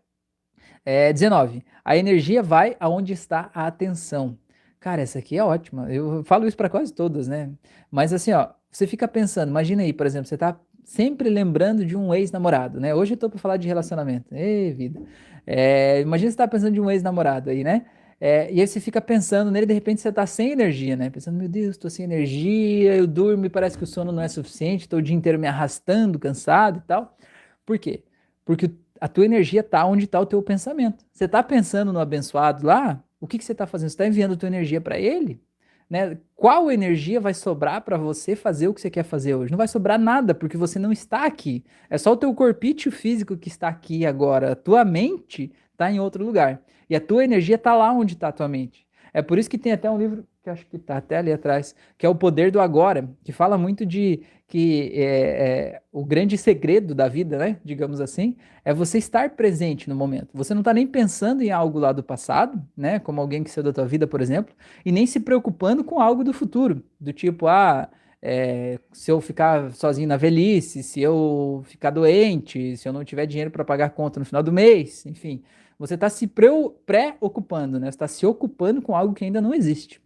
É, 19. A energia vai aonde está a atenção. Cara, essa aqui é ótima. Eu falo isso para quase todas, né? Mas assim, ó, você fica pensando, imagina aí, por exemplo, você tá sempre lembrando de um ex-namorado, né? Hoje eu tô para falar de relacionamento. Ei, vida. É, imagina você tá pensando de um ex-namorado aí, né? É, e aí você fica pensando nele, de repente você tá sem energia, né? Pensando, meu Deus, tô sem energia, eu durmo e parece que o sono não é suficiente, tô o dia inteiro me arrastando, cansado e tal. Por quê? Porque a tua energia está onde está o teu pensamento. Você está pensando no abençoado lá, o que, que você está fazendo? Você está enviando a tua energia para ele? Né? Qual energia vai sobrar para você fazer o que você quer fazer hoje? Não vai sobrar nada, porque você não está aqui. É só o teu corpício físico que está aqui agora. A tua mente está em outro lugar. E a tua energia está lá onde está a tua mente. É por isso que tem até um livro que acho que está até ali atrás, que é o poder do agora, que fala muito de que é, é, o grande segredo da vida, né, digamos assim, é você estar presente no momento. Você não está nem pensando em algo lá do passado, né, como alguém que saiu da tua vida, por exemplo, e nem se preocupando com algo do futuro, do tipo, ah, é, se eu ficar sozinho na velhice, se eu ficar doente, se eu não tiver dinheiro para pagar conta no final do mês, enfim, você está se preocupando, né? Está se ocupando com algo que ainda não existe.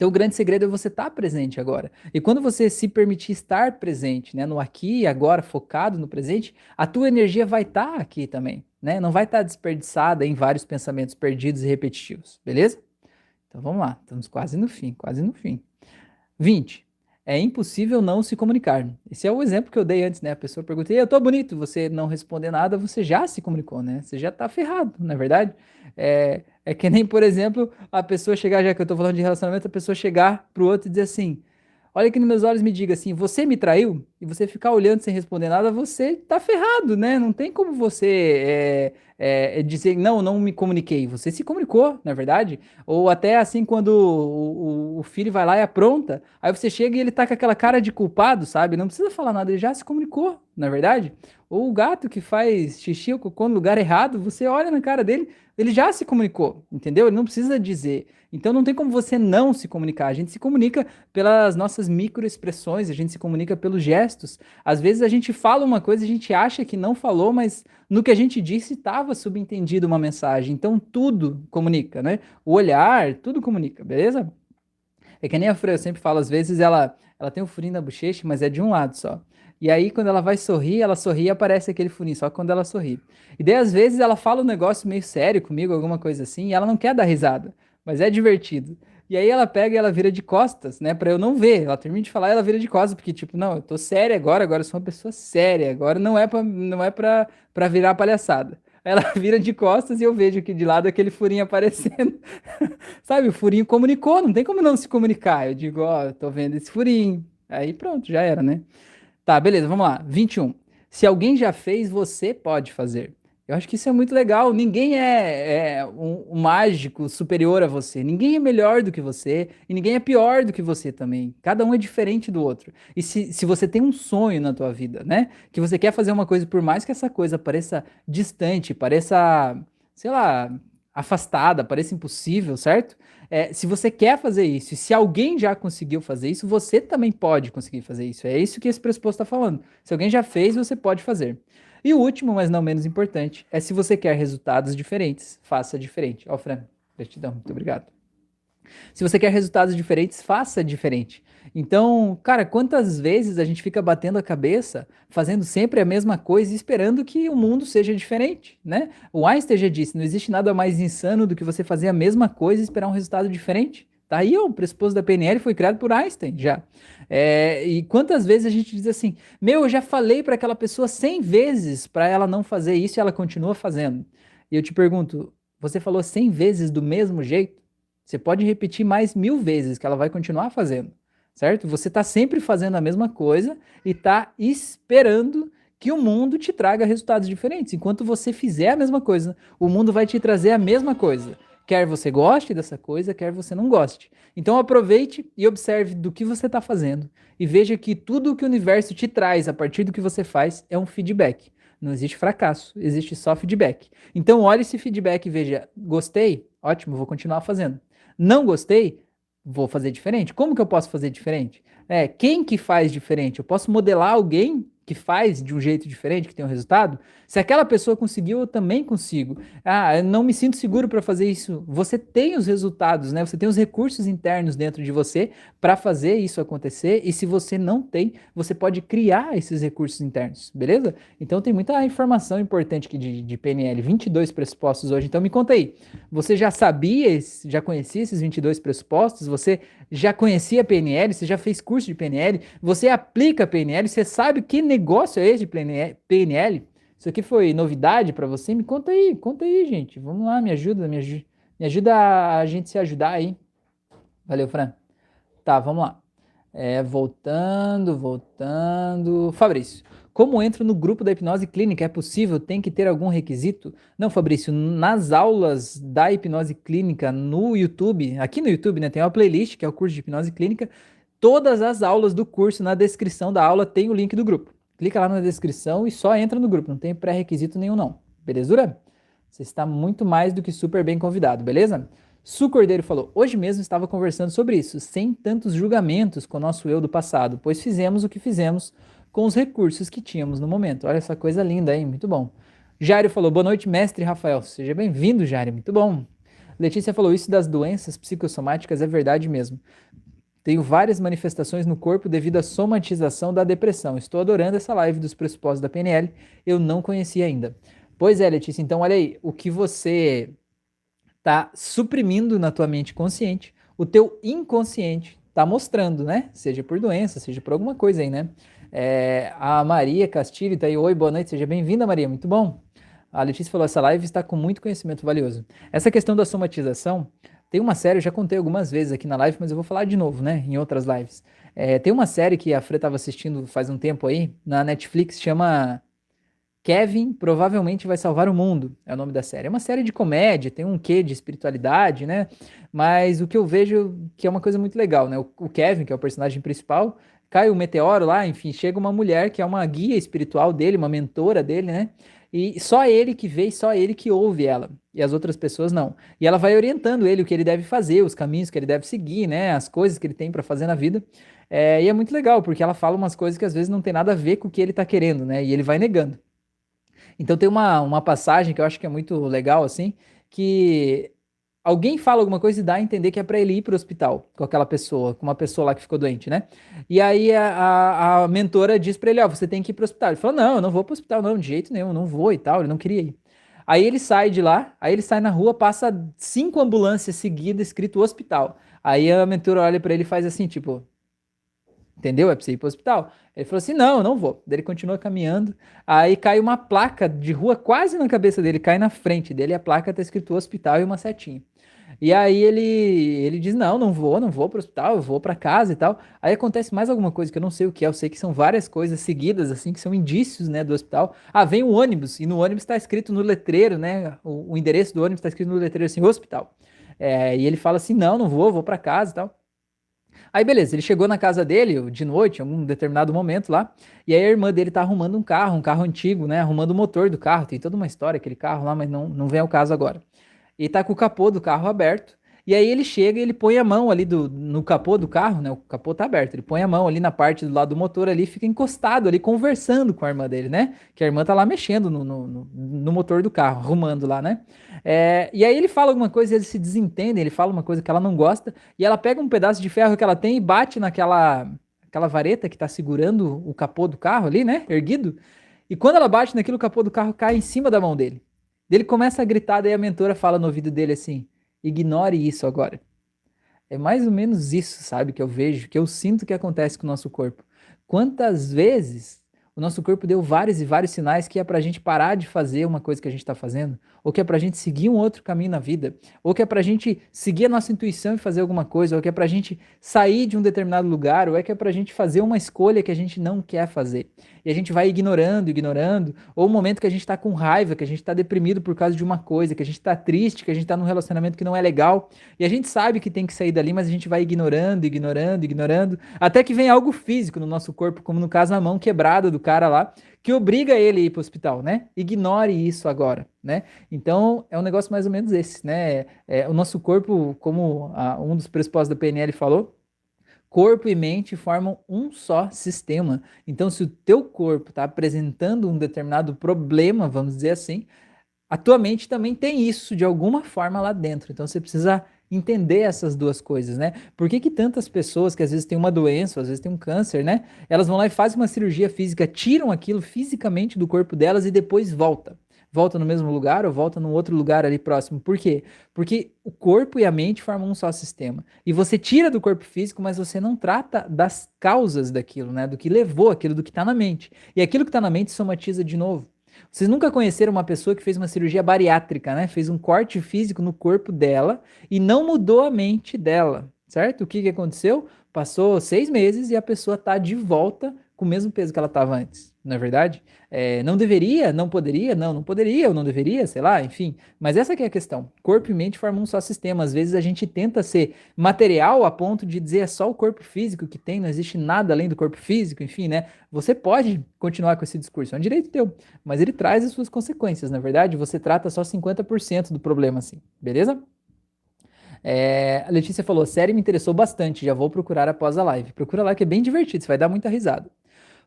Então, o grande segredo é você estar tá presente agora. E quando você se permitir estar presente, né, no aqui e agora, focado no presente, a tua energia vai estar tá aqui também, né? Não vai estar tá desperdiçada em vários pensamentos perdidos e repetitivos, beleza? Então, vamos lá. Estamos quase no fim, quase no fim. 20 é impossível não se comunicar. Esse é o exemplo que eu dei antes, né? A pessoa pergunta, eu tô bonito, você não responder nada, você já se comunicou, né? Você já tá ferrado, não é verdade? É, é que nem, por exemplo, a pessoa chegar, já que eu tô falando de relacionamento, a pessoa chegar pro outro e dizer assim, olha aqui nos meus olhos me diga assim, você me traiu? E você ficar olhando sem responder nada, você tá ferrado, né? Não tem como você é, é, é, dizer, não, não me comuniquei. Você se comunicou, na é verdade. Ou até assim, quando o, o, o, filho vai lá e apronta, aí você chega e ele tá com aquela cara de culpado, sabe? Não precisa falar nada, ele já se comunicou, na é verdade. Ou o gato que faz xixi ou cocô no lugar errado, você olha na cara dele, ele já se comunicou, entendeu? Ele não precisa dizer. Então não tem como você não se comunicar. A gente se comunica pelas nossas microexpressões, a gente se comunica pelos gestos. Às vezes a gente fala uma coisa, a gente acha que não falou, mas no que a gente disse estava subentendido uma mensagem. Então tudo comunica, né? O olhar, tudo comunica, beleza? É que nem a Fran, eu sempre falo, às vezes ela, ela tem um furinho na bochecha, mas é de um lado só. E aí, quando ela vai sorrir, ela sorri e aparece aquele furinho, só quando ela sorri. E daí, às vezes, ela fala um negócio meio sério comigo, alguma coisa assim, e ela não quer dar risada, mas é divertido. E aí ela pega e ela vira de costas, né? Pra eu não ver. Ela termina de falar e ela vira de costas, porque, tipo, não, eu tô séria agora, agora eu sou uma pessoa séria, agora não é pra, não é pra, pra virar palhaçada. Ela vira de costas e eu vejo aqui de lado aquele furinho aparecendo. Sabe, o furinho comunicou, não tem como não se comunicar. Eu digo, ó, oh, tô vendo esse furinho. Aí pronto, já era, né? Tá, beleza, vamos lá. 21. Se alguém já fez, você pode fazer. Eu acho que isso é muito legal. Ninguém é, é um, um, mágico superior a você. Ninguém é melhor do que você e ninguém é pior do que você também. Cada um é diferente do outro. E se, se você tem um sonho na tua vida, né? Que você quer fazer uma coisa, por mais que essa coisa pareça distante, pareça, sei lá, afastada, pareça impossível, certo? É, se você quer fazer isso, e se alguém já conseguiu fazer isso, você também pode conseguir fazer isso. É isso que esse pressuposto está falando. Se alguém já fez, você pode fazer. E o último, mas não menos importante, é se você quer resultados diferentes, faça diferente. Ó, oh, Fran, gratidão, muito obrigado. Se você quer resultados diferentes, faça diferente. Então, cara, quantas vezes a gente fica batendo a cabeça, fazendo sempre a mesma coisa, esperando que o mundo seja diferente, né? O Einstein já disse: não existe nada mais insano do que você fazer a mesma coisa e esperar um resultado diferente. Tá aí, o pressuposto da PNL foi criado por Einstein já. É, e quantas vezes a gente diz assim: meu, eu já falei para aquela pessoa 100 vezes para ela não fazer isso e ela continua fazendo. E eu te pergunto: você falou 100 vezes do mesmo jeito? Você pode repetir mais mil vezes que ela vai continuar fazendo certo? Você está sempre fazendo a mesma coisa e está esperando que o mundo te traga resultados diferentes. Enquanto você fizer a mesma coisa, o mundo vai te trazer a mesma coisa. Quer você goste dessa coisa, quer você não goste. Então aproveite e observe do que você está fazendo e veja que tudo o que o universo te traz a partir do que você faz é um feedback. Não existe fracasso, existe só feedback. Então olhe esse feedback e veja, gostei? Ótimo, vou continuar fazendo. Não gostei? Vou fazer diferente. Como que eu posso fazer diferente? É, quem que faz diferente? Eu posso modelar alguém que faz de um jeito diferente, que tem um resultado, se aquela pessoa conseguiu, eu também consigo. Ah, eu não me sinto seguro para fazer isso. Você tem os resultados, né? Você tem os recursos internos dentro de você para fazer isso acontecer. E se você não tem, você pode criar esses recursos internos, beleza? Então tem muita informação importante aqui de, de PNL, 22 pressupostos hoje. Então me conta aí, você já sabia, já conhecia esses 22 pressupostos? Você já conhecia PNL? Você já fez curso de PNL? Você aplica PNL? Você sabe que negócio é esse de PNL? Isso aqui foi novidade para você? Me conta aí, conta aí, gente. Vamos lá, me ajuda, me, ajuda, me ajuda a gente se ajudar aí. Valeu, Fran. Tá, vamos lá. É, voltando, voltando. Fabrício, como entro no grupo da hipnose clínica? É possível? Tem que ter algum requisito? Não, Fabrício, nas aulas da hipnose clínica no YouTube, aqui no YouTube, né, tem uma playlist que é o curso de hipnose clínica. Todas as aulas do curso na descrição da aula tem o link do grupo. Clica lá na descrição e só entra no grupo, não tem pré-requisito nenhum não. Belezura? Você está muito mais do que super bem convidado, beleza? Su Cordeiro falou: Hoje mesmo estava conversando sobre isso, sem tantos julgamentos com o nosso eu do passado, pois fizemos o que fizemos com os recursos que tínhamos no momento. Olha essa coisa linda aí, muito bom. Jário falou: Boa noite, mestre Rafael. Seja bem-vindo, Jário, muito bom. Letícia falou: Isso das doenças psicossomáticas é verdade mesmo. Tenho várias manifestações no corpo devido à somatização da depressão. Estou adorando essa live dos pressupostos da PNL. Eu não conhecia ainda. Pois é, Letícia. Então, olha aí, o que você está suprimindo na tua mente consciente, o teu inconsciente está mostrando, né? Seja por doença, seja por alguma coisa aí, né? É, a Maria Castilho está aí. Oi, boa noite. Seja bem-vinda, Maria. Muito bom. A Letícia falou: essa live está com muito conhecimento valioso. Essa questão da somatização tem uma série, eu já contei algumas vezes aqui na live, mas eu vou falar de novo, né? Em outras lives. É, tem uma série que a Fre estava assistindo faz um tempo aí, na Netflix, chama Kevin Provavelmente Vai Salvar o Mundo, é o nome da série. É uma série de comédia, tem um quê de espiritualidade, né? Mas o que eu vejo que é uma coisa muito legal, né? O, o Kevin, que é o personagem principal, cai o um meteoro lá, enfim, chega uma mulher que é uma guia espiritual dele, uma mentora dele, né? E só ele que vê, só ele que ouve ela. E as outras pessoas não. E ela vai orientando ele o que ele deve fazer, os caminhos que ele deve seguir, né? As coisas que ele tem para fazer na vida. É, e é muito legal, porque ela fala umas coisas que às vezes não tem nada a ver com o que ele tá querendo, né? E ele vai negando. Então tem uma, uma passagem que eu acho que é muito legal, assim, que alguém fala alguma coisa e dá a entender que é para ele ir para o hospital com aquela pessoa, com uma pessoa lá que ficou doente, né? E aí a, a, a mentora diz para ele, ó, oh, você tem que ir para o hospital. Ele falou, não, eu não vou para o hospital, não, de jeito nenhum, não vou e tal, ele não queria ir. Aí ele sai de lá, aí ele sai na rua, passa cinco ambulâncias seguidas, escrito hospital. Aí a mentora olha para ele e faz assim, tipo, entendeu? É pra você ir pro hospital. Ele falou assim: não, não vou. Daí ele continua caminhando. Aí cai uma placa de rua quase na cabeça dele, cai na frente dele. A placa tá escrito hospital e uma setinha. E aí ele, ele diz: Não, não vou, não vou para o hospital, eu vou para casa e tal. Aí acontece mais alguma coisa que eu não sei o que é, eu sei que são várias coisas seguidas, assim, que são indícios, né, do hospital. Ah, vem o ônibus, e no ônibus está escrito no letreiro, né, o, o endereço do ônibus está escrito no letreiro assim: hospital. É, e ele fala assim: Não, não vou, vou para casa e tal. Aí beleza, ele chegou na casa dele de noite, em algum determinado momento lá, e aí a irmã dele tá arrumando um carro, um carro antigo, né? Arrumando o motor do carro, tem toda uma história aquele carro lá, mas não, não vem ao caso agora e tá com o capô do carro aberto. E aí ele chega e ele põe a mão ali do, no capô do carro, né? O capô tá aberto. Ele põe a mão ali na parte do lado do motor ali, fica encostado ali, conversando com a irmã dele, né? Que a irmã tá lá mexendo no, no, no, motor do carro, arrumando lá, né? É, e aí ele fala alguma coisa, eles se desentendem, ele fala uma coisa que ela não gosta, e ela pega um pedaço de ferro que ela tem e bate naquela aquela vareta que tá segurando o capô do carro ali, né? Erguido. E quando ela bate naquilo, o capô do carro cai em cima da mão dele. Ele começa a gritar, daí a mentora fala no ouvido dele assim: ignore isso agora. É mais ou menos isso, sabe, que eu vejo, que eu sinto que acontece com o nosso corpo. Quantas vezes o nosso corpo deu vários e vários sinais que é para a gente parar de fazer uma coisa que a gente está fazendo, ou que é para a gente seguir um outro caminho na vida, ou que é para a gente seguir a nossa intuição e fazer alguma coisa, ou que é para a gente sair de um determinado lugar, ou é que é para a gente fazer uma escolha que a gente não quer fazer. E a gente vai ignorando, ignorando, ou o momento que a gente está com raiva, que a gente está deprimido por causa de uma coisa, que a gente está triste, que a gente está num relacionamento que não é legal, e a gente sabe que tem que sair dali, mas a gente vai ignorando, ignorando, ignorando, até que vem algo físico no nosso corpo, como no caso a mão quebrada do cara lá, que obriga ele a ir para o hospital, né? Ignore isso agora, né? Então é um negócio mais ou menos esse, né? É, o nosso corpo, como a, um dos pressupostos da PNL falou, corpo e mente formam um só sistema. Então, se o teu corpo está apresentando um determinado problema, vamos dizer assim, a tua mente também tem isso de alguma forma lá dentro. Então, você precisa entender essas duas coisas, né? Por que, que tantas pessoas que às vezes têm uma doença, às vezes têm um câncer, né? Elas vão lá e fazem uma cirurgia física, tiram aquilo fisicamente do corpo delas e depois volta. Volta no mesmo lugar ou volta num outro lugar ali próximo. Por quê? Porque o corpo e a mente formam um só sistema. E você tira do corpo físico, mas você não trata das causas daquilo, né? Do que levou aquilo, do que está na mente. E aquilo que está na mente somatiza de novo. Vocês nunca conheceram uma pessoa que fez uma cirurgia bariátrica, né? Fez um corte físico no corpo dela e não mudou a mente dela, certo? O que, que aconteceu? Passou seis meses e a pessoa está de volta com o mesmo peso que ela estava antes, não é verdade? É, não deveria, não poderia, não, não poderia ou não deveria, sei lá, enfim. Mas essa é a questão. Corpo e mente formam um só sistema. Às vezes a gente tenta ser material a ponto de dizer é só o corpo físico que tem, não existe nada além do corpo físico, enfim, né? Você pode continuar com esse discurso, é um direito teu, mas ele traz as suas consequências, na é verdade. Você trata só 50% do problema, assim, beleza? É, a Letícia falou: série me interessou bastante, já vou procurar após a live. Procura lá que é bem divertido, você vai dar muita risada.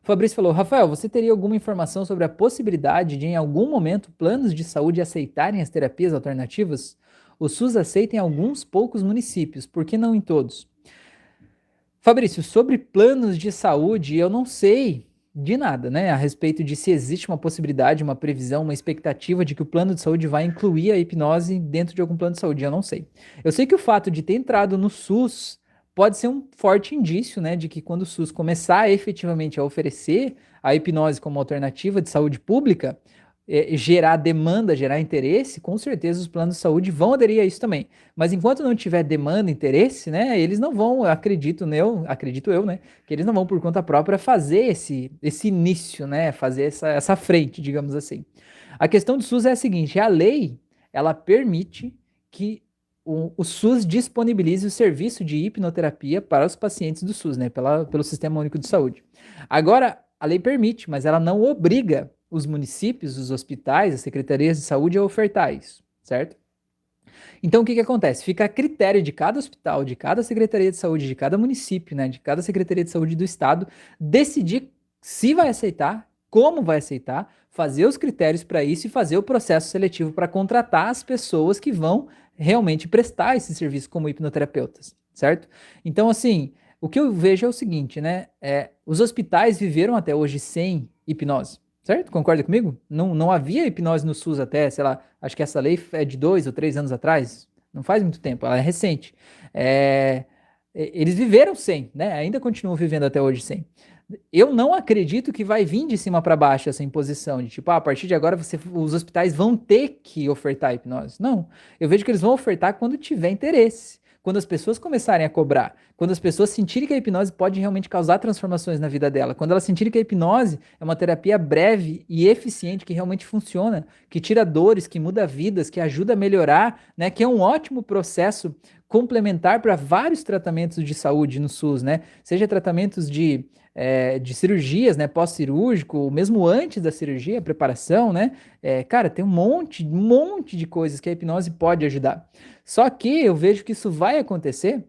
Fabrício falou: Rafael, você teria alguma informação sobre a possibilidade de, em algum momento, planos de saúde aceitarem as terapias alternativas? O SUS aceita em alguns poucos municípios, por que não em todos? Fabrício, sobre planos de saúde, eu não sei de nada, né, a respeito de se existe uma possibilidade, uma previsão, uma expectativa de que o plano de saúde vai incluir a hipnose dentro de algum plano de saúde. Eu não sei. Eu sei que o fato de ter entrado no SUS pode ser um forte indício, né, de que quando o SUS começar efetivamente a oferecer a hipnose como alternativa de saúde pública, é, gerar demanda, gerar interesse, com certeza os planos de saúde vão aderir a isso também. Mas enquanto não tiver demanda, interesse, né, eles não vão, acredito eu, acredito eu, né, que eles não vão por conta própria fazer esse, esse início, né, fazer essa, essa frente, digamos assim. A questão do SUS é a seguinte: a lei ela permite que o, o, SUS disponibilize o serviço de hipnoterapia para os pacientes do SUS, né, pela, pelo Sistema Único de Saúde. Agora, a lei permite, mas ela não obriga os municípios, os hospitais, as secretarias de saúde a ofertar isso, certo? Então, o que, que acontece? Fica a critério de cada hospital, de cada secretaria de saúde, de cada município, né, de cada secretaria de saúde do estado, decidir se vai aceitar, como vai aceitar, fazer os critérios para isso e fazer o processo seletivo para contratar as pessoas que vão realmente prestar esse serviço como hipnoterapeutas, certo? Então, assim, o que eu vejo é o seguinte, né? É, os hospitais viveram até hoje sem hipnose, certo? Concorda comigo? Não, não havia hipnose no SUS até, sei lá, acho que essa lei é de dois ou três anos atrás, não faz muito tempo, ela é recente. É, eles viveram sem, né? Ainda continuam vivendo até hoje sem eu não acredito que vai vir de cima para baixo essa imposição de tipo, ah, a partir de agora você, os hospitais vão ter que ofertar hipnose. Não, eu vejo que eles vão ofertar quando tiver interesse quando as pessoas começarem a cobrar, quando as pessoas sentirem que a hipnose pode realmente causar transformações na vida dela, quando elas sentirem que a hipnose é uma terapia breve e eficiente que realmente funciona, que tira dores, que muda vidas, que ajuda a melhorar, né, que é um ótimo processo complementar para vários tratamentos de saúde no SUS, né? Seja tratamentos de, é, de cirurgias, né? Pós-cirúrgico, mesmo antes da cirurgia, preparação, né? É, cara, tem um monte, um monte de coisas que a hipnose pode ajudar. Só que eu vejo que isso vai acontecer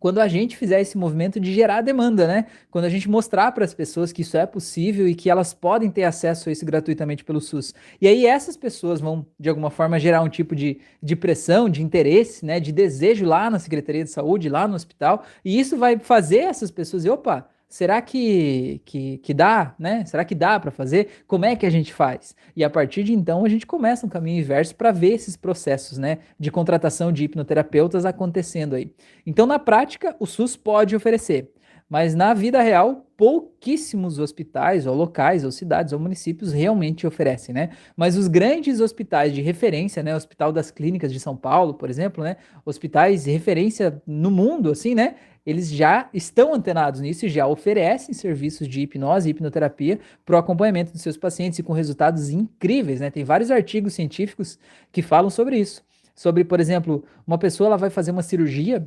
quando a gente fizer esse movimento de gerar demanda, né? Quando a gente mostrar para as pessoas que isso é possível e que elas podem ter acesso a isso gratuitamente pelo SUS. E aí essas pessoas vão, de alguma forma, gerar um tipo de, de pressão, de interesse, né? De desejo lá na Secretaria de Saúde, lá no hospital. E isso vai fazer essas pessoas, opa, Será que, que, que dá, né? Será que dá para fazer? Como é que a gente faz? E a partir de então a gente começa um caminho inverso para ver esses processos, né, de contratação de hipnoterapeutas acontecendo aí. Então, na prática, o SUS pode oferecer, mas na vida real, pouquíssimos hospitais, ou locais, ou cidades, ou municípios realmente oferecem, né? Mas os grandes hospitais de referência, né? Hospital das Clínicas de São Paulo, por exemplo, né? Hospitais de referência no mundo, assim, né? Eles já estão antenados nisso e já oferecem serviços de hipnose e hipnoterapia para o acompanhamento dos seus pacientes e com resultados incríveis, né? Tem vários artigos científicos que falam sobre isso. Sobre, por exemplo, uma pessoa ela vai fazer uma cirurgia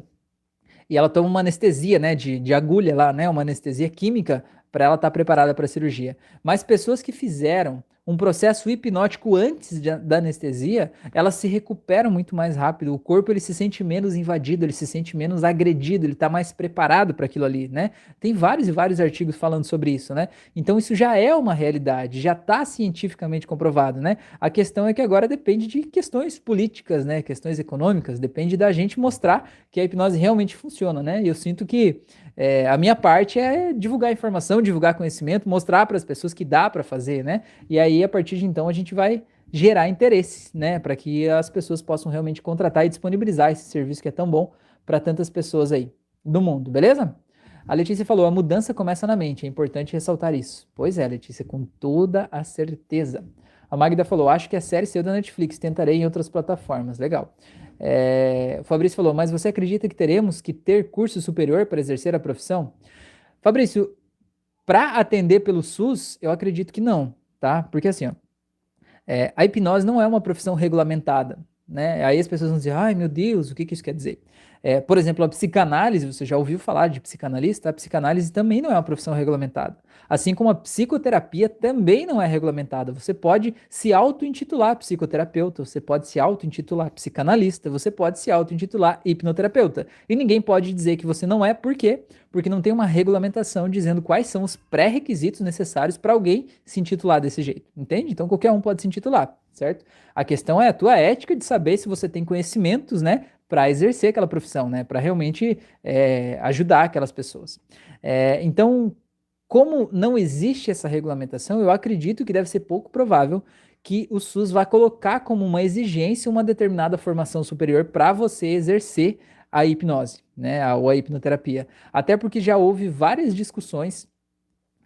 e ela toma uma anestesia, né, de, de agulha lá, né, uma anestesia química para ela estar tá preparada para a cirurgia. Mas pessoas que fizeram um processo hipnótico antes de, da anestesia, elas se recuperam muito mais rápido. O corpo ele se sente menos invadido, ele se sente menos agredido, ele está mais preparado para aquilo ali, né? Tem vários e vários artigos falando sobre isso, né? Então isso já é uma realidade, já está cientificamente comprovado, né? A questão é que agora depende de questões políticas, né? Questões econômicas, depende da gente mostrar que a hipnose realmente funciona, né? E eu sinto que é, a minha parte é divulgar informação, divulgar conhecimento, mostrar para as pessoas que dá para fazer, né? E aí, a partir de então, a gente vai gerar interesse, né? Para que as pessoas possam realmente contratar e disponibilizar esse serviço que é tão bom para tantas pessoas aí do mundo, beleza? A Letícia falou: a mudança começa na mente, é importante ressaltar isso. Pois é, Letícia, com toda a certeza. A Magda falou: acho que a série saiu da Netflix, tentarei em outras plataformas. Legal. É, o Fabrício falou, mas você acredita que teremos que ter curso superior para exercer a profissão? Fabrício, para atender pelo SUS, eu acredito que não, tá? Porque assim, ó, é, a hipnose não é uma profissão regulamentada, né? Aí as pessoas vão dizer, ai meu Deus, o que, que isso quer dizer? É, por exemplo, a psicanálise, você já ouviu falar de psicanalista? A psicanálise também não é uma profissão regulamentada. Assim como a psicoterapia também não é regulamentada. Você pode se auto-intitular psicoterapeuta, você pode se auto-intitular psicanalista, você pode se auto-intitular hipnoterapeuta. E ninguém pode dizer que você não é, por quê? Porque não tem uma regulamentação dizendo quais são os pré-requisitos necessários para alguém se intitular desse jeito. Entende? Então qualquer um pode se intitular, certo? A questão é a tua ética de saber se você tem conhecimentos, né, para exercer aquela profissão, né? Para realmente é, ajudar aquelas pessoas. É, então, como não existe essa regulamentação, eu acredito que deve ser pouco provável que o SUS vá colocar como uma exigência uma determinada formação superior para você exercer a hipnose, né? Ou a hipnoterapia. Até porque já houve várias discussões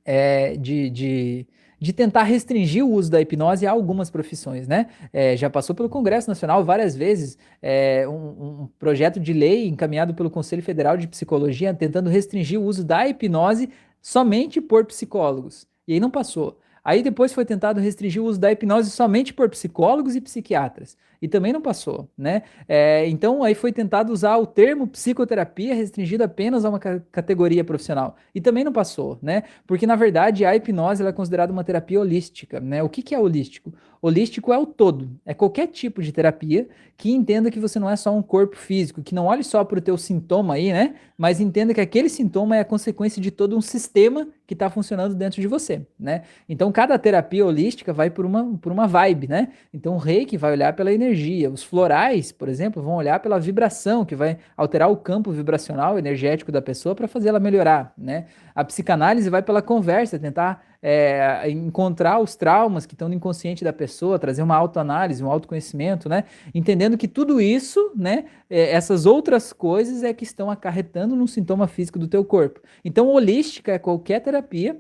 é, de, de de tentar restringir o uso da hipnose a algumas profissões, né? É, já passou pelo Congresso Nacional várias vezes é, um, um, projeto de lei encaminhado pelo Conselho Federal de Psicologia tentando restringir o uso da hipnose somente por psicólogos. E aí não passou. Aí depois foi tentado restringir o uso da hipnose somente por psicólogos e psiquiatras. E também não passou, né? É, então aí foi tentado usar o termo psicoterapia restringido apenas a uma categoria profissional. E também não passou, né? Porque na verdade a hipnose é considerada uma terapia holística, né? O que, que é holístico? Holístico é o todo, é qualquer tipo de terapia que entenda que você não é só um corpo físico, que não olhe só para o teu sintoma aí, né? Mas entenda que aquele sintoma é a consequência de todo um sistema que está funcionando dentro de você, né? Então cada terapia holística vai por uma, por uma vibe, né? Então o reiki vai olhar pela energia, os florais, por exemplo, vão olhar pela vibração, que vai alterar o campo vibracional energético da pessoa para fazer ela melhorar, né? A psicanálise vai pela conversa, tentar é, encontrar os traumas que estão no inconsciente da pessoa, trazer uma autoanálise, um autoconhecimento, né? Entendendo que tudo isso, né, é, essas outras coisas é que estão acarretando no sintoma físico do teu corpo. Então, holística é qualquer terapia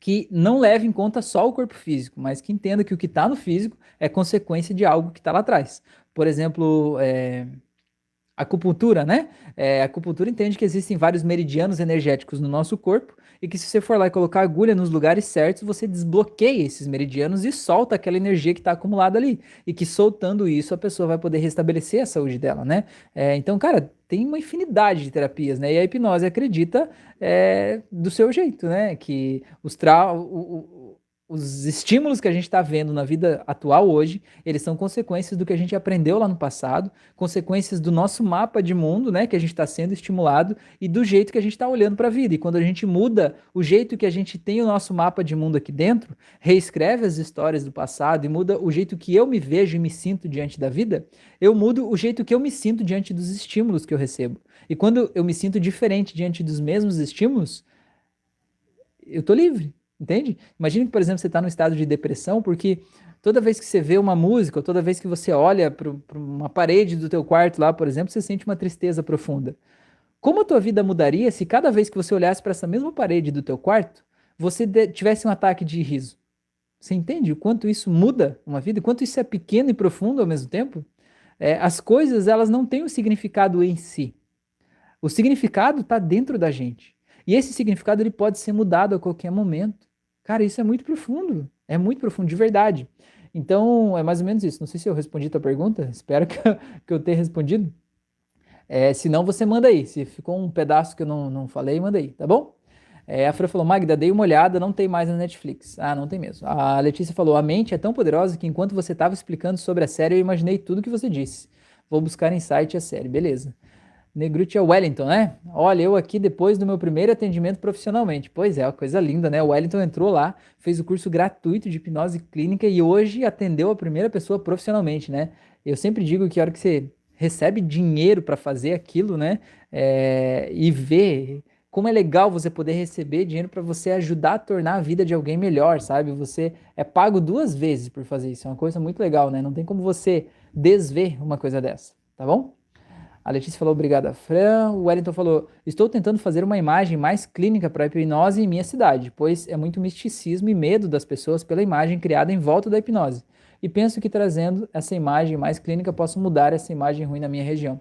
que não leve em conta só o corpo físico, mas que entenda que o que está no físico é consequência de algo que está lá atrás. Por exemplo, é, acupuntura, né? É, a acupuntura entende que existem vários meridianos energéticos no nosso corpo e que se você for lá e colocar agulha nos lugares certos, você desbloqueia esses meridianos e solta aquela energia que está acumulada ali. E que soltando isso, a pessoa vai poder restabelecer a saúde dela, né? É, então, cara, tem uma infinidade de terapias, né? E a hipnose acredita é, do seu jeito, né? Que os tra os estímulos que a gente está vendo na vida atual hoje, eles são consequências do que a gente aprendeu lá no passado, consequências do nosso mapa de mundo, né, que a gente está sendo estimulado e do jeito que a gente está olhando para a vida. E quando a gente muda o jeito que a gente tem o nosso mapa de mundo aqui dentro, reescreve as histórias do passado e muda o jeito que eu me vejo e me sinto diante da vida, eu mudo o jeito que eu me sinto diante dos estímulos que eu recebo. E quando eu me sinto diferente diante dos mesmos estímulos, eu tô livre. Entende? Imagina que, por exemplo, você está no estado de depressão porque toda vez que você vê uma música, ou toda vez que você olha para uma parede do teu quarto lá, por exemplo, você sente uma tristeza profunda. Como a tua vida mudaria se cada vez que você olhasse para essa mesma parede do teu quarto, você tivesse um ataque de riso? Você entende o quanto isso muda uma vida? O quanto isso é pequeno e profundo ao mesmo tempo? É, as coisas, elas não têm um significado em si. O significado está dentro da gente. E esse significado ele pode ser mudado a qualquer momento. Cara, isso é muito profundo. É muito profundo, de verdade. Então, é mais ou menos isso. Não sei se eu respondi a tua pergunta. Espero que eu, que eu tenha respondido. É, se não, você manda aí. Se ficou um pedaço que eu não, não falei, manda aí, tá bom? É, a Fran falou, Magda, dei uma olhada, não tem mais na Netflix. Ah, não tem mesmo. A Letícia falou, a mente é tão poderosa que enquanto você estava explicando sobre a série, eu imaginei tudo que você disse. Vou buscar em site a série, beleza. Negruti é Wellington, né? Olha, eu aqui depois do meu primeiro atendimento profissionalmente. Pois é, uma coisa linda, né? O Wellington entrou lá, fez o curso gratuito de hipnose clínica e hoje atendeu a primeira pessoa profissionalmente, né? Eu sempre digo que a hora que você recebe dinheiro para fazer aquilo, né? É, e ver como é legal você poder receber dinheiro para você ajudar a tornar a vida de alguém melhor, sabe? Você é pago duas vezes por fazer isso. É uma coisa muito legal, né? Não tem como você desver uma coisa dessa, tá bom? A Letícia falou, obrigada, Fran. O Wellington falou, estou tentando fazer uma imagem mais clínica para a hipnose em minha cidade, pois é muito misticismo e medo das pessoas pela imagem criada em volta da hipnose. E penso que trazendo essa imagem mais clínica posso mudar essa imagem ruim na minha região.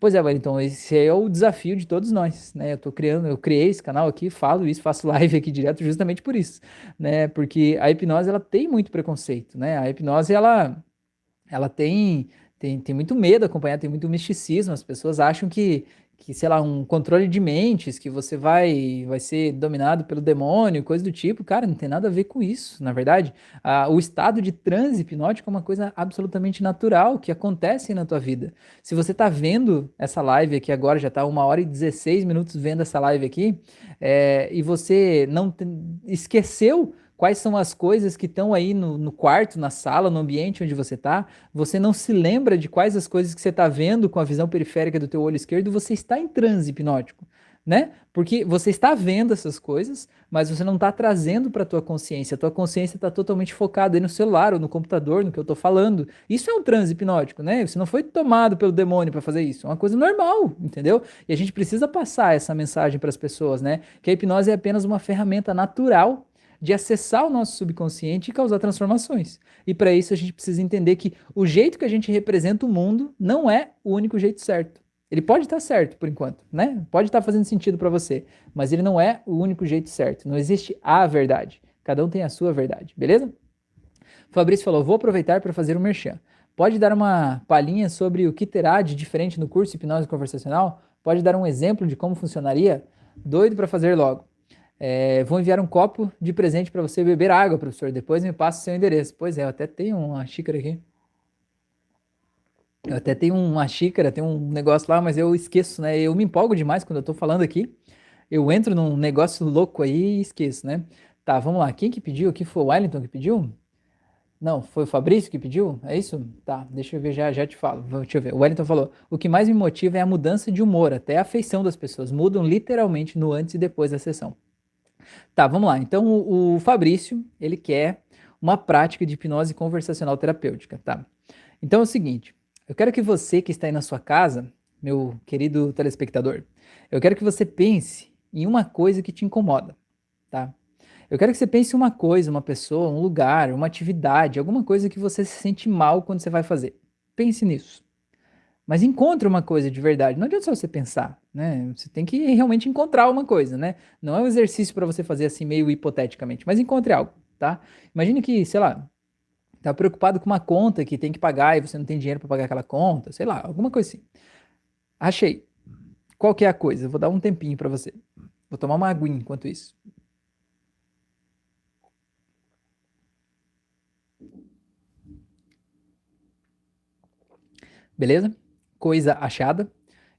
Pois é, Wellington, esse é o desafio de todos nós, né? Eu tô criando, eu criei esse canal aqui, falo isso, faço live aqui direto justamente por isso, né? Porque a hipnose ela tem muito preconceito, né? A hipnose ela ela tem tem, tem muito medo acompanhado, tem muito misticismo. As pessoas acham que, que, sei lá, um controle de mentes, que você vai, vai ser dominado pelo demônio, coisa do tipo. Cara, não tem nada a ver com isso, na verdade. Ah, o estado de transe hipnótico é uma coisa absolutamente natural que acontece na tua vida. Se você está vendo essa live aqui agora, já está uma hora e 16 minutos vendo essa live aqui, é, e você não tem, esqueceu quais são as coisas que estão aí no, no, quarto, na sala, no ambiente onde você está, você não se lembra de quais as coisas que você está vendo com a visão periférica do teu olho esquerdo, você está em transe hipnótico, né? Porque você está vendo essas coisas, mas você não está trazendo para a tua consciência. A tua consciência está totalmente focada aí no celular ou no computador, no que eu estou falando. Isso é um transe hipnótico, né? Você não foi tomado pelo demônio para fazer isso. É uma coisa normal, entendeu? E a gente precisa passar essa mensagem para as pessoas, né? Que a hipnose é apenas uma ferramenta natural de acessar o nosso subconsciente e causar transformações. E para isso a gente precisa entender que o jeito que a gente representa o mundo não é o único jeito certo. Ele pode estar certo por enquanto, né? Pode estar fazendo sentido para você, mas ele não é o único jeito certo. Não existe a verdade. Cada um tem a sua verdade, beleza? Fabrício falou: vou aproveitar para fazer um merchan. Pode dar uma palhinha sobre o que terá de diferente no curso Hipnose Conversacional? Pode dar um exemplo de como funcionaria? Doido para fazer logo. É, vou enviar um copo de presente para você beber água, professor. Depois me passa o seu endereço. Pois é, eu até tenho uma xícara aqui. Eu até tenho uma xícara, tem um negócio lá, mas eu esqueço, né? Eu me empolgo demais quando eu tô falando aqui. Eu entro num negócio louco aí e esqueço, né? Tá, vamos lá. Quem que pediu aqui? Foi o Wellington que pediu? Não, foi o Fabrício que pediu? É isso? Tá, deixa eu ver, já, já te falo. Deixa eu ver. O Wellington falou: o que mais me motiva é a mudança de humor, até a afeição das pessoas. Mudam literalmente no antes e depois da sessão. Tá, vamos lá. Então, o, Fabrício, ele quer uma prática de hipnose conversacional terapêutica, tá? Então é o seguinte, eu quero que você que está aí na sua casa, meu querido telespectador, eu quero que você pense em uma coisa que te incomoda, tá? Eu quero que você pense em uma coisa, uma pessoa, um lugar, uma atividade, alguma coisa que você se sente mal quando você vai fazer. Pense nisso. Mas encontre uma coisa de verdade. Não adianta só você pensar, né? Você tem que realmente encontrar uma coisa, né? Não é um exercício para você fazer assim meio hipoteticamente, mas encontre algo, tá? Imagine que, sei lá, tá preocupado com uma conta que tem que pagar e você não tem dinheiro para pagar aquela conta, sei lá, alguma coisa assim. Achei. Qual que é a coisa? vou dar um tempinho para você. Vou tomar uma aguinha enquanto isso. Beleza? Coisa achada.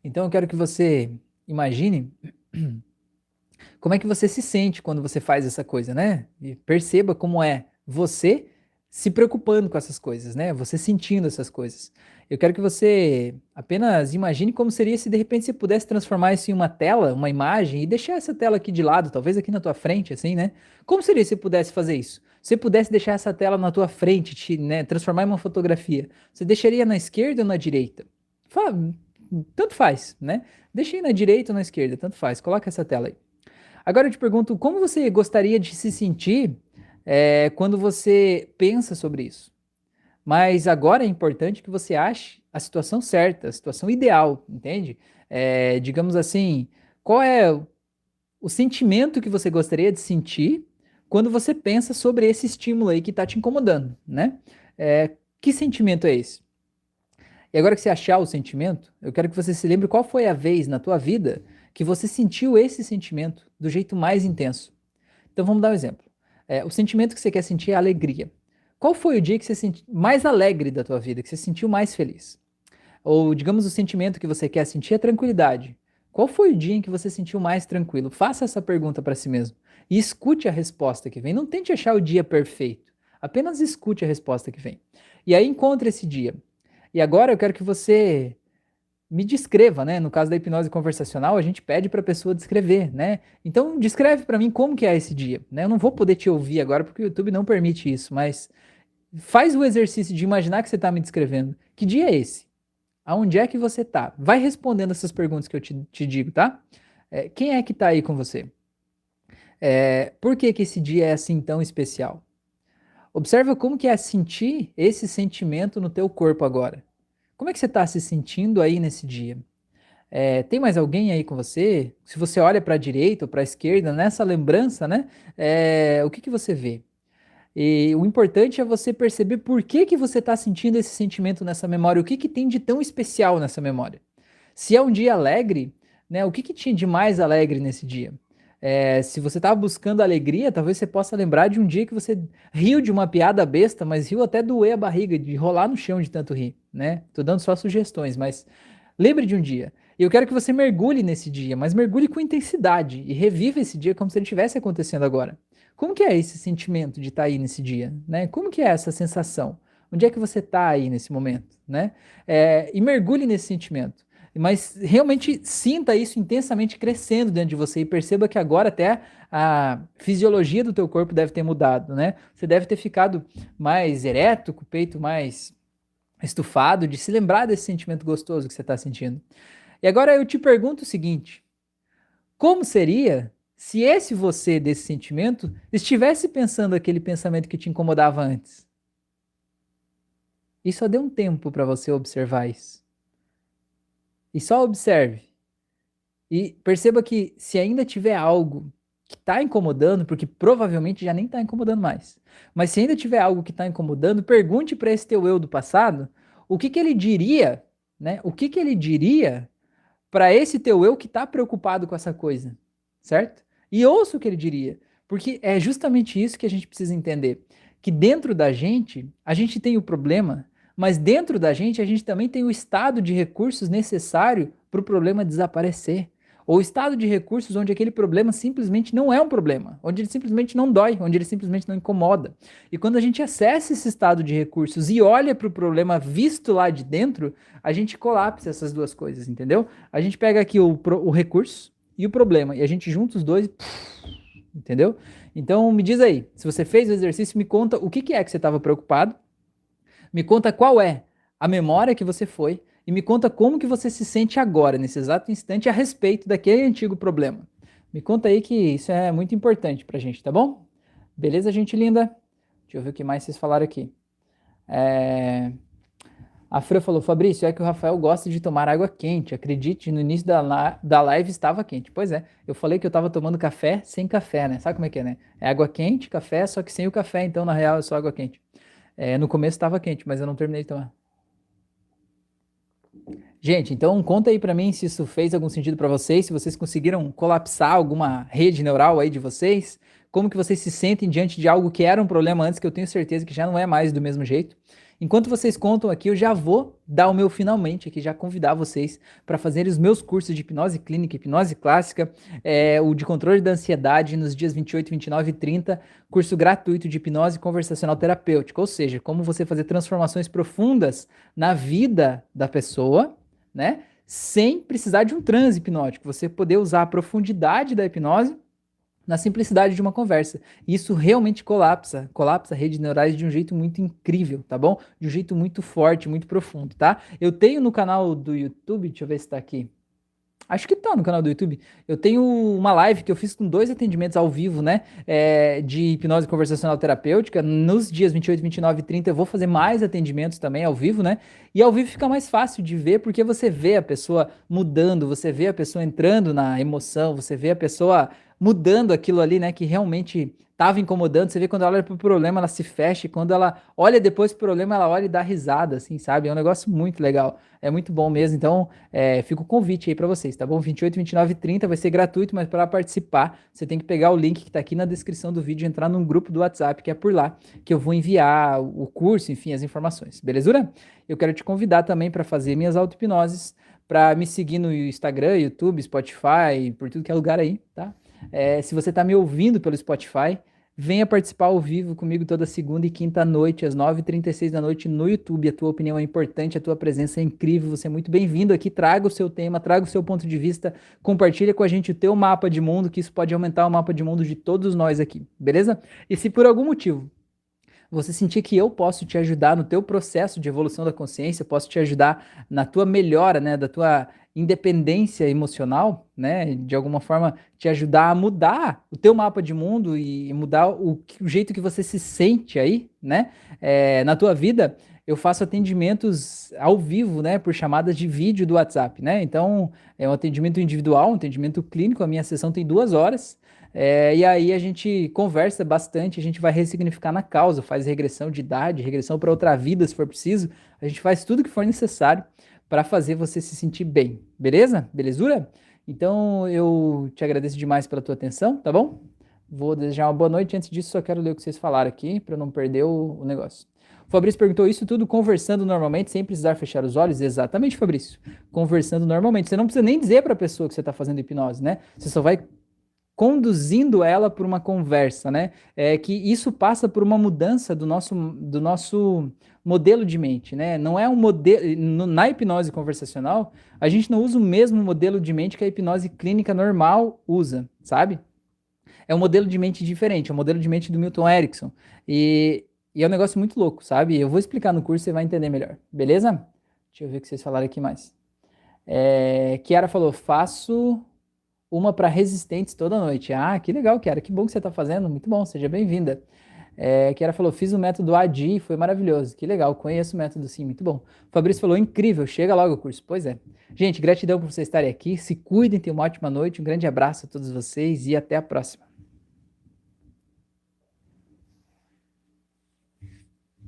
Então eu quero que você imagine como é que você se sente quando você faz essa coisa, né? E perceba como é você se preocupando com essas coisas, né? Você sentindo essas coisas. Eu quero que você apenas imagine como seria se de repente você pudesse transformar isso em uma tela, uma imagem e deixar essa tela aqui de lado, talvez aqui na tua frente, assim, né? Como seria se você pudesse fazer isso? Se você pudesse deixar essa tela na tua frente, te, né, transformar em uma fotografia, você deixaria na esquerda ou na direita? Tanto faz, né? Deixa aí na direita ou na esquerda, tanto faz. Coloca essa tela aí. Agora eu te pergunto, como você gostaria de se sentir é, quando você pensa sobre isso. Mas agora é importante que você ache a situação certa, a situação ideal, entende? É, digamos assim, qual é o sentimento que você gostaria de sentir quando você pensa sobre esse estímulo aí que está te incomodando, né? É, que sentimento é esse? E agora que você achar o sentimento, eu quero que você se lembre qual foi a vez na tua vida que você sentiu esse sentimento do jeito mais intenso. Então vamos dar um exemplo. É, o sentimento que você quer sentir é alegria. Qual foi o dia que você sentiu mais alegre da tua vida, que você sentiu mais feliz? Ou, digamos, o sentimento que você quer sentir é tranquilidade. Qual foi o dia em que você sentiu mais tranquilo? Faça essa pergunta para si mesmo e escute a resposta que vem. Não tente achar o dia perfeito. Apenas escute a resposta que vem. E aí encontre esse dia. E agora eu quero que você me descreva, né? No caso da hipnose conversacional, a gente pede para a pessoa descrever, né? Então, descreve para mim como que é esse dia, né? Eu não vou poder te ouvir agora porque o YouTube não permite isso, mas faz o exercício de imaginar que você está me descrevendo. Que dia é esse? Aonde é que você está? Vai respondendo essas perguntas que eu te, te digo, tá? É, quem é que está aí com você? É, por que, que esse dia é assim tão especial? Observa como que é sentir esse sentimento no teu corpo agora. Como é que você está se sentindo aí nesse dia? É, tem mais alguém aí com você? Se você olha para a direita ou para a esquerda, nessa lembrança, né? É, o que, que você vê? E o importante é você perceber por que, que você está sentindo esse sentimento nessa memória, o que, que tem de tão especial nessa memória. Se é um dia alegre, né? O que, que tinha de mais alegre nesse dia? É, se você estava buscando alegria, talvez você possa lembrar de um dia que você riu de uma piada besta, mas riu até doer a barriga, de rolar no chão de tanto rir, né? Tô dando só sugestões, mas lembre de um dia. E eu quero que você mergulhe nesse dia, mas mergulhe com intensidade e reviva esse dia como se ele estivesse acontecendo agora. Como que é esse sentimento de estar tá aí nesse dia, né? Como que é essa sensação? Onde é que você está aí nesse momento, né? É, e mergulhe nesse sentimento mas realmente sinta isso intensamente crescendo dentro de você e perceba que agora até a fisiologia do teu corpo deve ter mudado, né? Você deve ter ficado mais ereto, com o peito mais estufado, de se lembrar desse sentimento gostoso que você está sentindo. E agora eu te pergunto o seguinte: como seria se esse você desse sentimento estivesse pensando aquele pensamento que te incomodava antes? E só dê um tempo para você observar isso. E só observe. E perceba que se ainda tiver algo que está incomodando, porque provavelmente já nem está incomodando mais, mas se ainda tiver algo que está incomodando, pergunte para esse teu eu do passado o que, que ele diria, né? O que, que ele diria para esse teu eu que está preocupado com essa coisa, certo? E ouça o que ele diria, porque é justamente isso que a gente precisa entender, que dentro da gente a gente tem o problema mas dentro da gente, a gente também tem o estado de recursos necessário para o problema desaparecer. Ou o estado de recursos onde aquele problema simplesmente não é um problema, onde ele simplesmente não dói, onde ele simplesmente não incomoda. E quando a gente acessa esse estado de recursos e olha para o problema visto lá de dentro, a gente colapsa essas duas coisas, entendeu? A gente pega aqui o, o recurso e o problema, e a gente junta os dois, entendeu? Então me diz aí, se você fez o exercício, me conta o que, que é que você estava preocupado me conta qual é a memória que você foi e me conta como que você se sente agora, nesse exato instante, a respeito daquele antigo problema. Me conta aí que isso é muito importante pra gente, tá bom? Beleza, gente linda? Deixa eu ver o que mais vocês falaram aqui. É... A Fran falou, Fabrício, é que o Rafael gosta de tomar água quente. Acredite, no início da, da live estava quente. Pois é, eu falei que eu estava tomando café sem café, né? Sabe como é que é, né? É água quente, café, só que sem o café, então na real é só água quente. É, no começo estava quente, mas eu não terminei de tomar. Gente, então conta aí para mim se isso fez algum sentido para vocês, se vocês conseguiram colapsar alguma rede neural aí de vocês, como que vocês se sentem diante de algo que era um problema antes, que eu tenho certeza que já não é mais do mesmo jeito. Enquanto vocês contam aqui, eu já vou dar o meu finalmente aqui, já convidar vocês para fazerem os meus cursos de hipnose clínica, hipnose clássica, é, o de controle da ansiedade nos dias 28, 29 e 30, curso gratuito de hipnose conversacional terapêutica, ou seja, como você fazer transformações profundas na vida da pessoa, né? Sem precisar de um transe hipnótico, você poder usar a profundidade da hipnose na simplicidade de uma conversa. Isso realmente colapsa, colapsa redes neurais de um jeito muito incrível, tá bom? De um jeito muito forte, muito profundo, tá? Eu tenho no canal do YouTube, deixa eu ver se tá aqui. Acho que tá no canal do YouTube. Eu tenho uma live que eu fiz com dois atendimentos ao vivo, né? É, de hipnose conversacional terapêutica. Nos dias 28, 29 e 30 eu vou fazer mais atendimentos também ao vivo, né? E ao vivo fica mais fácil de ver porque você vê a pessoa mudando, você vê a pessoa entrando na emoção, você vê a pessoa mudando aquilo ali, né, que realmente estava incomodando. Você vê quando ela olha para o problema, ela se fecha, e quando ela olha depois para o problema, ela olha e dá risada, assim, sabe? É um negócio muito legal. É muito bom mesmo. Então, é, fica o convite aí para vocês, tá bom? 28, 29 e 30 vai ser gratuito, mas para participar, você tem que pegar o link que está aqui na descrição do vídeo entrar num grupo do WhatsApp, que é por lá que eu vou enviar o curso, enfim, as informações. Belezura? Eu quero te convidar também para fazer minhas auto-hipnoses, para me seguir no Instagram, YouTube, Spotify, por tudo que é lugar aí, tá? É, se você está me ouvindo pelo Spotify, venha participar ao vivo comigo toda segunda e quinta noite, às 9h36 da noite no YouTube. A tua opinião é importante, a tua presença é incrível, você é muito bem-vindo aqui. Traga o seu tema, traga o seu ponto de vista, compartilha com a gente o teu mapa de mundo, que isso pode aumentar o mapa de mundo de todos nós aqui, beleza? E se por algum motivo você sentir que eu posso te ajudar no teu processo de evolução da consciência, posso te ajudar na tua melhora, né, da tua independência emocional, né, de alguma forma te ajudar a mudar o teu mapa de mundo e mudar o, o jeito que você se sente aí, né, é, na tua vida, eu faço atendimentos ao vivo, né, por chamadas de vídeo do WhatsApp, né, então é um atendimento individual, um atendimento clínico, a minha sessão tem duas horas, é, e aí a gente conversa bastante, a gente vai ressignificar na causa, faz regressão de idade, regressão para outra vida, se for preciso. A gente faz tudo que for necessário para fazer você se sentir bem, beleza? Belezura? Então eu te agradeço demais pela tua atenção, tá bom? Vou desejar uma boa noite. Antes disso, só quero ler o que vocês falaram aqui para não perder o, o negócio. O Fabrício perguntou isso tudo conversando normalmente, sem precisar fechar os olhos. Exatamente, Fabrício. Conversando normalmente. Você não precisa nem dizer para a pessoa que você está fazendo hipnose, né? Você só vai conduzindo ela por uma conversa, né? É que isso passa por uma mudança do nosso, do nosso modelo de mente, né? Não é um modelo na hipnose conversacional, a gente não usa o mesmo modelo de mente que a hipnose clínica normal usa, sabe? É um modelo de mente diferente, é um modelo de mente do Milton Erickson. E, e é um negócio muito louco, sabe? Eu vou explicar no curso, você vai entender melhor, beleza? Deixa eu ver o que vocês falaram aqui mais. É, Kiara falou, faço uma para resistentes toda noite. Ah, que legal, Kiara, que bom que você está fazendo, muito bom, seja bem-vinda. É, Kiara falou, fiz o método ADI, foi maravilhoso, que legal, conheço o método sim, muito bom. Fabrício falou, incrível, chega logo o curso. Pois é. Gente, gratidão por vocês estarem aqui, se cuidem, tenham uma ótima noite, um grande abraço a todos vocês e até a próxima.